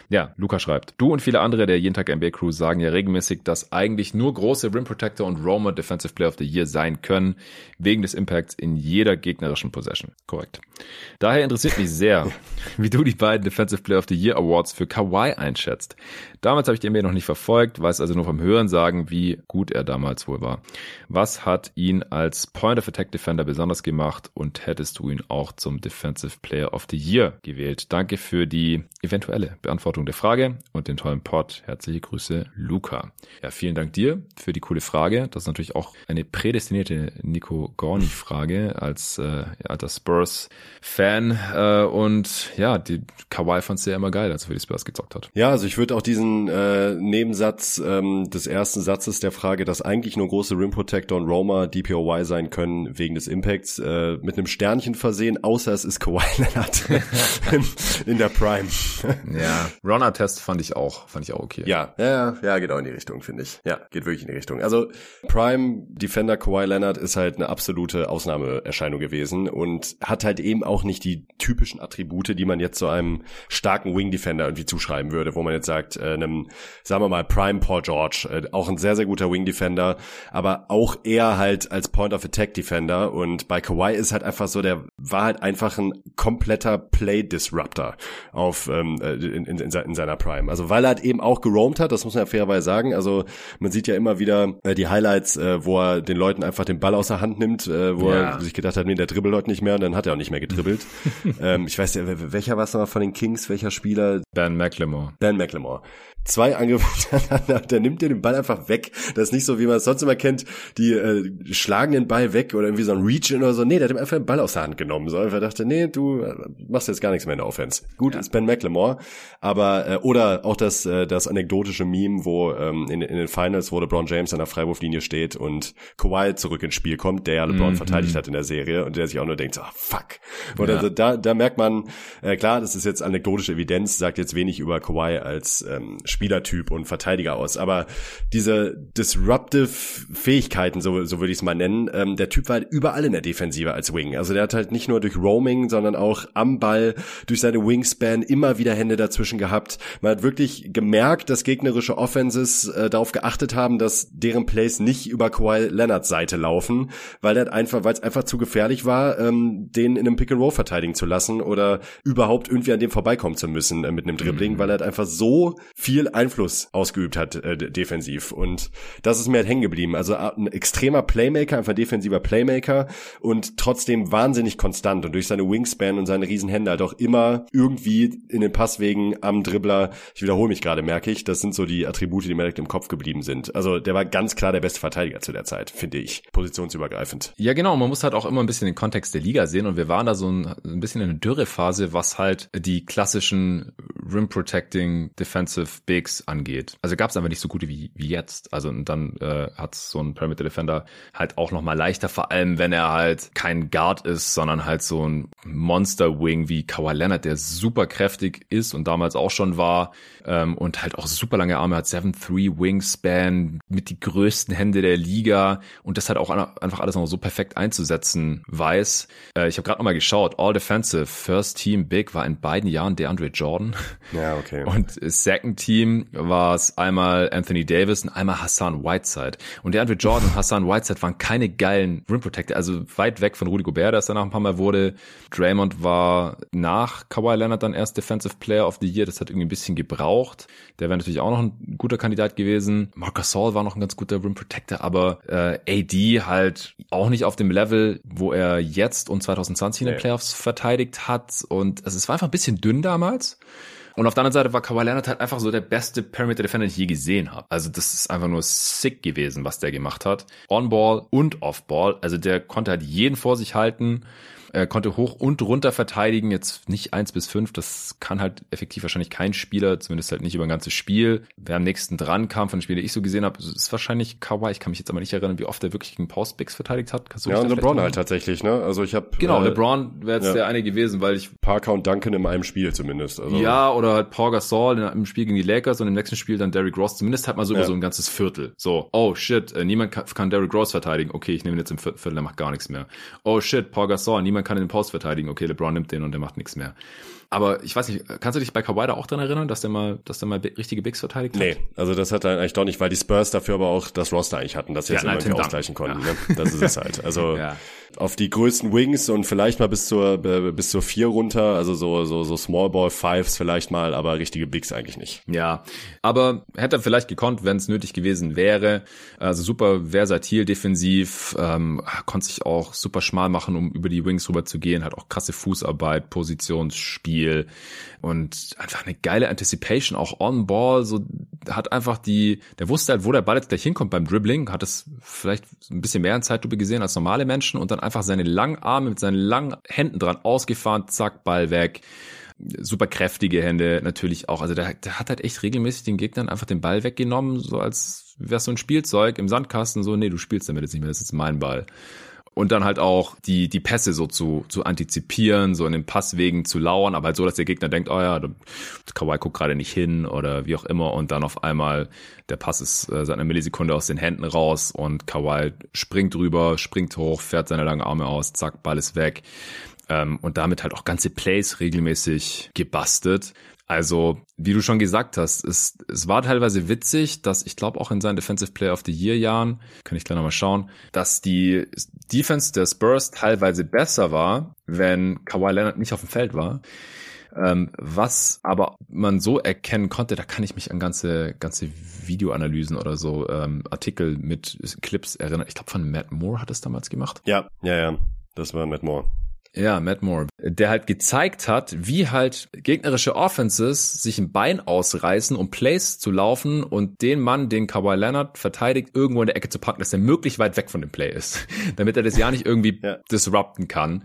Ja, Luca schreibt, du und viele andere der jeden Tag NBA Crew sagen ja regelmäßig, dass eigentlich nur große Rim Protector und Roma Defensive Player of the Year sein können, wegen des Impacts in jeder gegnerischen Possession. Korrekt. Daher interessiert mich sehr, wie du die beiden Defensive Player of the Year Awards für Kawhi einschätzt. Damals habe ich die NBA noch nicht verfolgt, weiß also nur vom Hören sagen, wie gut er damals wohl war. Was hat ihn als Point of Attack Defender besonders gemacht und hättest du ihn auch zum Defensive Player of the Year gewählt? Danke für die eventuelle Beantwortung der Frage und den tollen Pod. Herzliche Grüße, Luca. Ja, vielen Dank dir für die coole Frage. Das ist natürlich auch eine prädestinierte Nico Gorni-Frage als äh, alter Spurs-Fan. Äh, und ja, die Kawhi fand es ja immer geil, als er für die Spurs gezockt hat. Ja, also ich würde auch diesen äh, Nebensatz ähm, des ersten Satzes der Frage, dass eigentlich nur große Rim Protector und Roma DPOY sein können wegen des Impacts, äh, mit einem Sternchen versehen, außer es ist Kawhi Leonard in, in der Prime. ja, Runner-Test fand ich auch, fand ich auch okay. Ja, ja, ja, geht auch in die Richtung, finde ich. Ja, geht wirklich in die Richtung. Also Prime Defender Kawhi Leonard ist halt eine absolute Ausnahmeerscheinung gewesen und hat halt eben auch nicht die typischen Attribute, die man jetzt zu einem starken Wing Defender irgendwie zuschreiben würde, wo man jetzt sagt, äh, einem, sagen wir mal, Prime Paul George, äh, auch ein sehr, sehr guter Wing Defender, aber auch eher halt als Point of Attack Defender und bei Kawhi ist halt einfach so, der war halt einfach ein kompletter Play Disruptor auf ähm, äh, in, in, in seiner Prime. Also weil er halt eben auch geroamt hat, das muss man ja fairerweise sagen. Also man sieht ja immer wieder äh, die Highlights, äh, wo er den Leuten einfach den Ball aus der Hand nimmt, äh, wo ja. er sich gedacht hat, nee, der dribbelt heute nicht mehr und dann hat er auch nicht mehr getribbelt. ähm, ich weiß ja, welcher war es nochmal von den Kings, welcher Spieler? Ben McLemore. Ben McLemore zwei Angriffe hintereinander, der nimmt dir den Ball einfach weg. Das ist nicht so, wie man es sonst immer kennt, die äh, schlagen den Ball weg oder irgendwie so ein Reach oder so. Nee, der hat ihm einfach den Ball aus der Hand genommen so einfach dachte, nee, du äh, machst jetzt gar nichts mehr in der Offense. Gut, ja. ist Ben McLemore, aber äh, oder auch das äh, das anekdotische Meme, wo ähm, in, in den Finals, wo LeBron James an der Freiwurflinie steht und Kawhi zurück ins Spiel kommt, der ja LeBron mhm. verteidigt hat in der Serie und der sich auch nur denkt, so, ah, fuck. Oder ja. also da da merkt man, äh, klar, das ist jetzt anekdotische Evidenz, sagt jetzt wenig über Kawhi als ähm, Spielertyp und Verteidiger aus, aber diese disruptive Fähigkeiten, so so würde ich es mal nennen, ähm, der Typ war halt überall in der Defensive als Wing. Also der hat halt nicht nur durch Roaming, sondern auch am Ball durch seine Wingspan immer wieder Hände dazwischen gehabt. Man hat wirklich gemerkt, dass gegnerische Offenses äh, darauf geachtet haben, dass deren Plays nicht über Kawhi Leonards Seite laufen, weil er einfach, weil es einfach zu gefährlich war, ähm, den in einem Pick and Roll verteidigen zu lassen oder überhaupt irgendwie an dem vorbeikommen zu müssen äh, mit einem Dribbling, mhm. weil er halt einfach so viel Einfluss ausgeübt hat äh, defensiv. Und das ist mir halt hängen geblieben. Also äh, ein extremer Playmaker, einfach defensiver Playmaker und trotzdem wahnsinnig konstant und durch seine Wingspan und seine Riesenhände halt immer irgendwie in den Passwegen am Dribbler. Ich wiederhole mich gerade, merke ich. Das sind so die Attribute, die mir direkt im Kopf geblieben sind. Also der war ganz klar der beste Verteidiger zu der Zeit, finde ich. Positionsübergreifend. Ja, genau. Man muss halt auch immer ein bisschen den Kontext der Liga sehen und wir waren da so ein, ein bisschen in einer Dürrephase, was halt die klassischen Rim Protecting Defensive Bigs angeht. Also gab es einfach nicht so gute wie, wie jetzt. Also und dann äh, hat so ein Perimeter Defender halt auch noch mal leichter, vor allem wenn er halt kein Guard ist, sondern halt so ein Monster Wing wie Kawhi Leonard, der super kräftig ist und damals auch schon war ähm, und halt auch super lange Arme hat, 7-3 Wingspan mit die größten Hände der Liga und das halt auch einfach alles noch so perfekt einzusetzen weiß. Äh, ich habe gerade noch mal geschaut, All Defensive First Team Big war in beiden Jahren DeAndre Jordan. Ja, okay. Und Second Team war es einmal Anthony Davis und einmal Hassan Whiteside. Und DeAndre Jordan und Hassan Whiteside waren keine geilen Rim Protector, also weit weg von Rudy Gobert, der es danach ein paar Mal wurde. Draymond war nach Kawhi Leonard dann erst Defensive Player of the Year, das hat irgendwie ein bisschen gebraucht. Der wäre natürlich auch noch ein guter Kandidat gewesen. Marcus Saul war noch ein ganz guter Rim Protector, aber äh, AD halt auch nicht auf dem Level, wo er jetzt und 2020 in den Playoffs verteidigt hat. Und also es war einfach ein bisschen dünn damals. Und auf der anderen Seite war Kawhi Leonard halt einfach so der beste Perimeter Defender, den ich je gesehen habe. Also das ist einfach nur sick gewesen, was der gemacht hat. On-Ball und Off-Ball. Also der konnte halt jeden vor sich halten. Er konnte hoch und runter verteidigen, jetzt nicht eins bis fünf. Das kann halt effektiv wahrscheinlich kein Spieler, zumindest halt nicht über ein ganzes Spiel. Wer am nächsten dran kam von den Spielen, die ich so gesehen habe, ist wahrscheinlich Kawhi. Ich kann mich jetzt aber nicht erinnern, wie oft er wirklich gegen Postbacks verteidigt hat. ja, und LeBron halt tatsächlich, ne? Also ich habe Genau, äh, LeBron wäre jetzt ja. der eine gewesen, weil ich Parker und Duncan in einem Spiel zumindest. Also. Ja, oder halt Paul Gasol im Spiel gegen die Lakers und im nächsten Spiel dann Derrick Ross. Zumindest halt mal so ja. über so ein ganzes Viertel. So, oh shit, äh, niemand kann, kann Derrick Ross verteidigen. Okay, ich nehme ihn jetzt im Viertel, der macht gar nichts mehr. Oh shit, Paul Gasol, niemand kann den Post verteidigen verteidigen. Okay, LeBron nimmt den und der macht nichts mehr. Aber ich weiß nicht, kannst du dich bei Kawhi da auch dran erinnern, dass der mal, dass der mal richtige Bigs verteidigt hat? Nee, also das hat er eigentlich doch nicht, weil die Spurs dafür aber auch das Roster eigentlich hatten, dass sie ja, jetzt immer ausgleichen konnten. Ja. Ne? Das ist es halt. Also ja. Auf die größten Wings und vielleicht mal bis zur bis zur vier runter, also so so so Small Ball Fives vielleicht mal, aber richtige Bigs eigentlich nicht. Ja, aber hätte er vielleicht gekonnt, wenn es nötig gewesen wäre. Also super versatil defensiv, ähm, konnte sich auch super schmal machen, um über die Wings rüber zu gehen, hat auch krasse Fußarbeit, Positionsspiel Spiel und einfach eine geile Anticipation, auch on Ball, so hat einfach die, der wusste halt, wo der Ball jetzt gleich hinkommt beim Dribbling, hat es vielleicht ein bisschen mehr in Zeitlupe gesehen als normale Menschen und dann einfach seine langen Arme mit seinen langen Händen dran ausgefahren, zack, Ball weg super kräftige Hände natürlich auch. Also der, der hat halt echt regelmäßig den Gegnern einfach den Ball weggenommen, so als wäre so ein Spielzeug im Sandkasten, so, nee, du spielst damit jetzt nicht mehr, das ist mein Ball und dann halt auch die, die Pässe so zu, zu antizipieren, so in den Passwegen zu lauern, aber halt so, dass der Gegner denkt, oh ja, Kawhi guckt gerade nicht hin oder wie auch immer und dann auf einmal der Pass ist äh, seit einer Millisekunde aus den Händen raus und Kawhi springt drüber, springt hoch, fährt seine langen Arme aus, zack, Ball ist weg. Ähm, und damit halt auch ganze Plays regelmäßig gebastelt. Also, wie du schon gesagt hast, es, es war teilweise witzig, dass ich glaube auch in seinen Defensive Player of the Year Jahren, kann ich gleich nochmal schauen, dass die Defense der Spurs teilweise besser war, wenn Kawhi Leonard nicht auf dem Feld war. Ähm, was aber man so erkennen konnte, da kann ich mich an ganze, ganze Videoanalysen oder so ähm, Artikel mit Clips erinnern. Ich glaube, von Matt Moore hat es damals gemacht. Ja, ja, ja. Das war Matt Moore. Ja, Matt Moore, der halt gezeigt hat, wie halt gegnerische Offenses sich ein Bein ausreißen, um Plays zu laufen und den Mann, den Kawhi Leonard verteidigt, irgendwo in der Ecke zu packen, dass er möglichst weit weg von dem Play ist, damit er das ja nicht irgendwie ja. disrupten kann.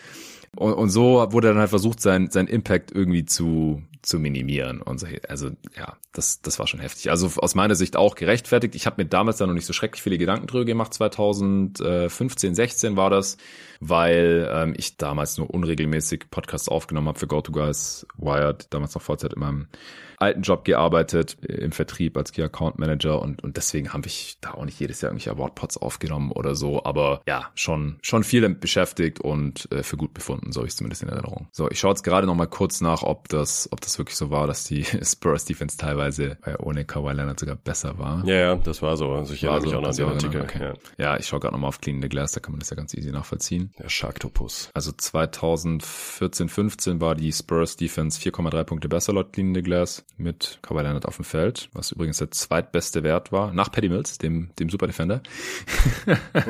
Und, und so wurde dann halt versucht, sein, sein Impact irgendwie zu, zu minimieren und so. Also ja, das, das war schon heftig. Also aus meiner Sicht auch gerechtfertigt. Ich habe mir damals da noch nicht so schrecklich viele Gedanken drüber gemacht. 2015, 16 war das, weil ähm, ich damals nur unregelmäßig Podcasts aufgenommen habe für GoToGuys, Wired, damals noch Vollzeit in meinem alten Job gearbeitet, im Vertrieb als Key Account Manager und, und deswegen habe ich da auch nicht jedes Jahr irgendwelche Awardpods aufgenommen oder so, aber ja, schon, schon viel beschäftigt und äh, für gut befunden, so habe ich zumindest in Erinnerung. So, ich schaue jetzt gerade noch mal kurz nach, ob das, ob das wirklich so war, dass die Spurs Defense teilweise äh, ohne Kawhi Leonard sogar besser war. Ja, ja, das war so. Also ich erinnere mich auch noch an den Artikel. Okay. Ja. ja, ich schaue gerade noch mal auf Clean the Glass, da kann man das ja ganz easy nachvollziehen. Der Sharktopus. Also 2014, 15 war die Spurs Defense 4,3 Punkte besser laut Clean the Glass mit Kawhi Leonard auf dem Feld, was übrigens der zweitbeste Wert war, nach Paddy Mills, dem, dem Super Defender.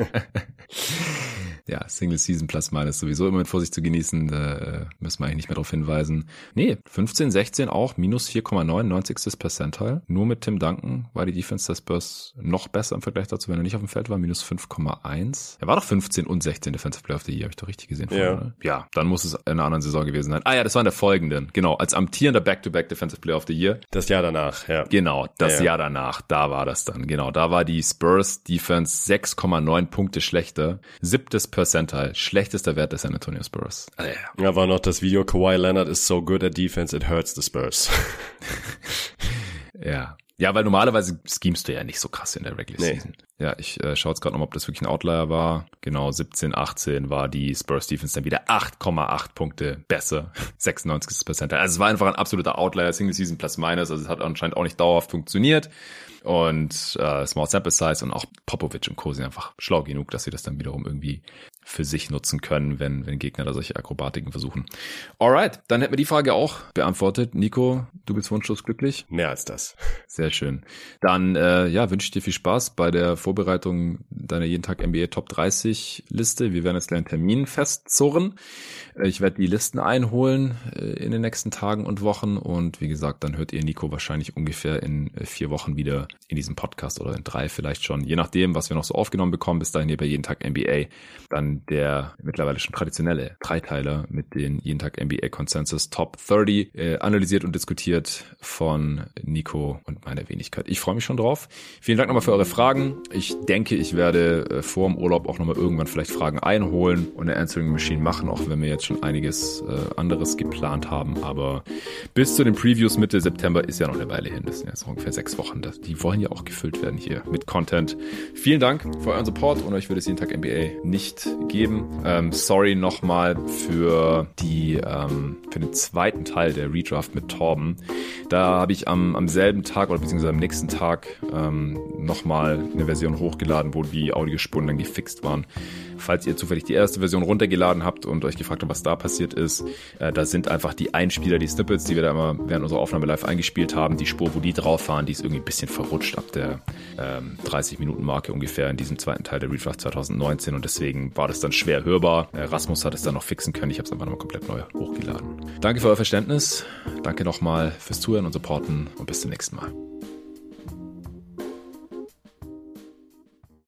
ja, Single Season Plus Minus sowieso immer mit Vorsicht zu genießen, da äh, müssen wir eigentlich nicht mehr darauf hinweisen. Nee, 15, 16 auch, minus 4,9, 90. Percentile. Nur mit Tim Duncan war die Defense des Spurs noch besser im Vergleich dazu, wenn er nicht auf dem Feld war, minus 5,1. Er war doch 15 und 16 Defensive Player of the Year, habe ich doch richtig gesehen. Ja. Vorhin, ja, dann muss es in einer anderen Saison gewesen sein. Ah ja, das war in der folgenden, genau, als amtierender Back-to-Back -Back Defensive Player of the Year. Das Jahr danach, ja. Genau, das ja. Jahr danach, da war das dann, genau. Da war die Spurs Defense 6,9 Punkte schlechter. Siebtes Percentile, schlechtester Wert des San Antonio Spurs. Ah, ja. Ja, war noch das Video, Kawhi Leonard is so good at defense, it hurts the Spurs. Ja. Ja, weil normalerweise schemst du ja nicht so krass in der Regular Nee. Season. Ja, ich äh, schaue jetzt gerade noch, ob das wirklich ein Outlier war. Genau, 17, 18 war die Spurs Defense dann wieder 8,8 Punkte besser. 96. Percentile. Also es war einfach ein absoluter Outlier, Single Season plus minus. Also es hat anscheinend auch nicht dauerhaft funktioniert. Und äh, Small Sample Size und auch Popovic und Co. sind einfach schlau genug, dass sie das dann wiederum irgendwie für sich nutzen können, wenn, wenn Gegner da solche Akrobatiken versuchen. Alright, dann hätten wir die Frage auch beantwortet. Nico, du bist wunschlos glücklich? Mehr als das. Sehr schön. Dann äh, ja, wünsche ich dir viel Spaß bei der Vorbereitung deiner jeden Tag NBA Top 30 Liste. Wir werden jetzt gleich einen Termin festzurren. Äh, Ich werde die Listen einholen äh, in den nächsten Tagen und Wochen und wie gesagt, dann hört ihr Nico wahrscheinlich ungefähr in äh, vier Wochen wieder in diesem Podcast oder in drei vielleicht schon, je nachdem, was wir noch so aufgenommen bekommen. Bis dahin hier bei jeden Tag NBA. Dann der mittlerweile schon traditionelle Dreiteiler mit den jeden Tag NBA Consensus Top 30 äh, analysiert und diskutiert von Nico und meiner Wenigkeit. Ich freue mich schon drauf. Vielen Dank nochmal für eure Fragen. Ich denke, ich werde äh, vor dem Urlaub auch nochmal irgendwann vielleicht Fragen einholen und eine Answering Machine machen, auch wenn wir jetzt schon einiges äh, anderes geplant haben. Aber bis zu den Previews Mitte September ist ja noch eine Weile hin. Das sind jetzt ungefähr sechs Wochen. Das, die wollen ja auch gefüllt werden hier mit Content. Vielen Dank für euren Support und euch würde es jeden Tag NBA nicht geben. Ähm, sorry nochmal für ähm, für den zweiten Teil der Redraft mit Torben. Da habe ich am, am selben Tag oder beziehungsweise am nächsten Tag ähm, nochmal eine Version hochgeladen, wo die Audiospuren dann gefixt waren. Falls ihr zufällig die erste Version runtergeladen habt und euch gefragt habt, was da passiert ist, äh, da sind einfach die Einspieler, die Snippets, die wir da immer während unserer Aufnahme live eingespielt haben, die Spur, wo die drauf waren, die ist irgendwie ein bisschen verrutscht ab der ähm, 30-Minuten-Marke ungefähr in diesem zweiten Teil der Redraft 2019 und deswegen war das dann schwer hörbar. Äh, Rasmus hat es dann noch fixen können, ich habe es einfach nochmal komplett neu hochgeladen. Danke für euer Verständnis, danke nochmal fürs Zuhören und Supporten und bis zum nächsten Mal.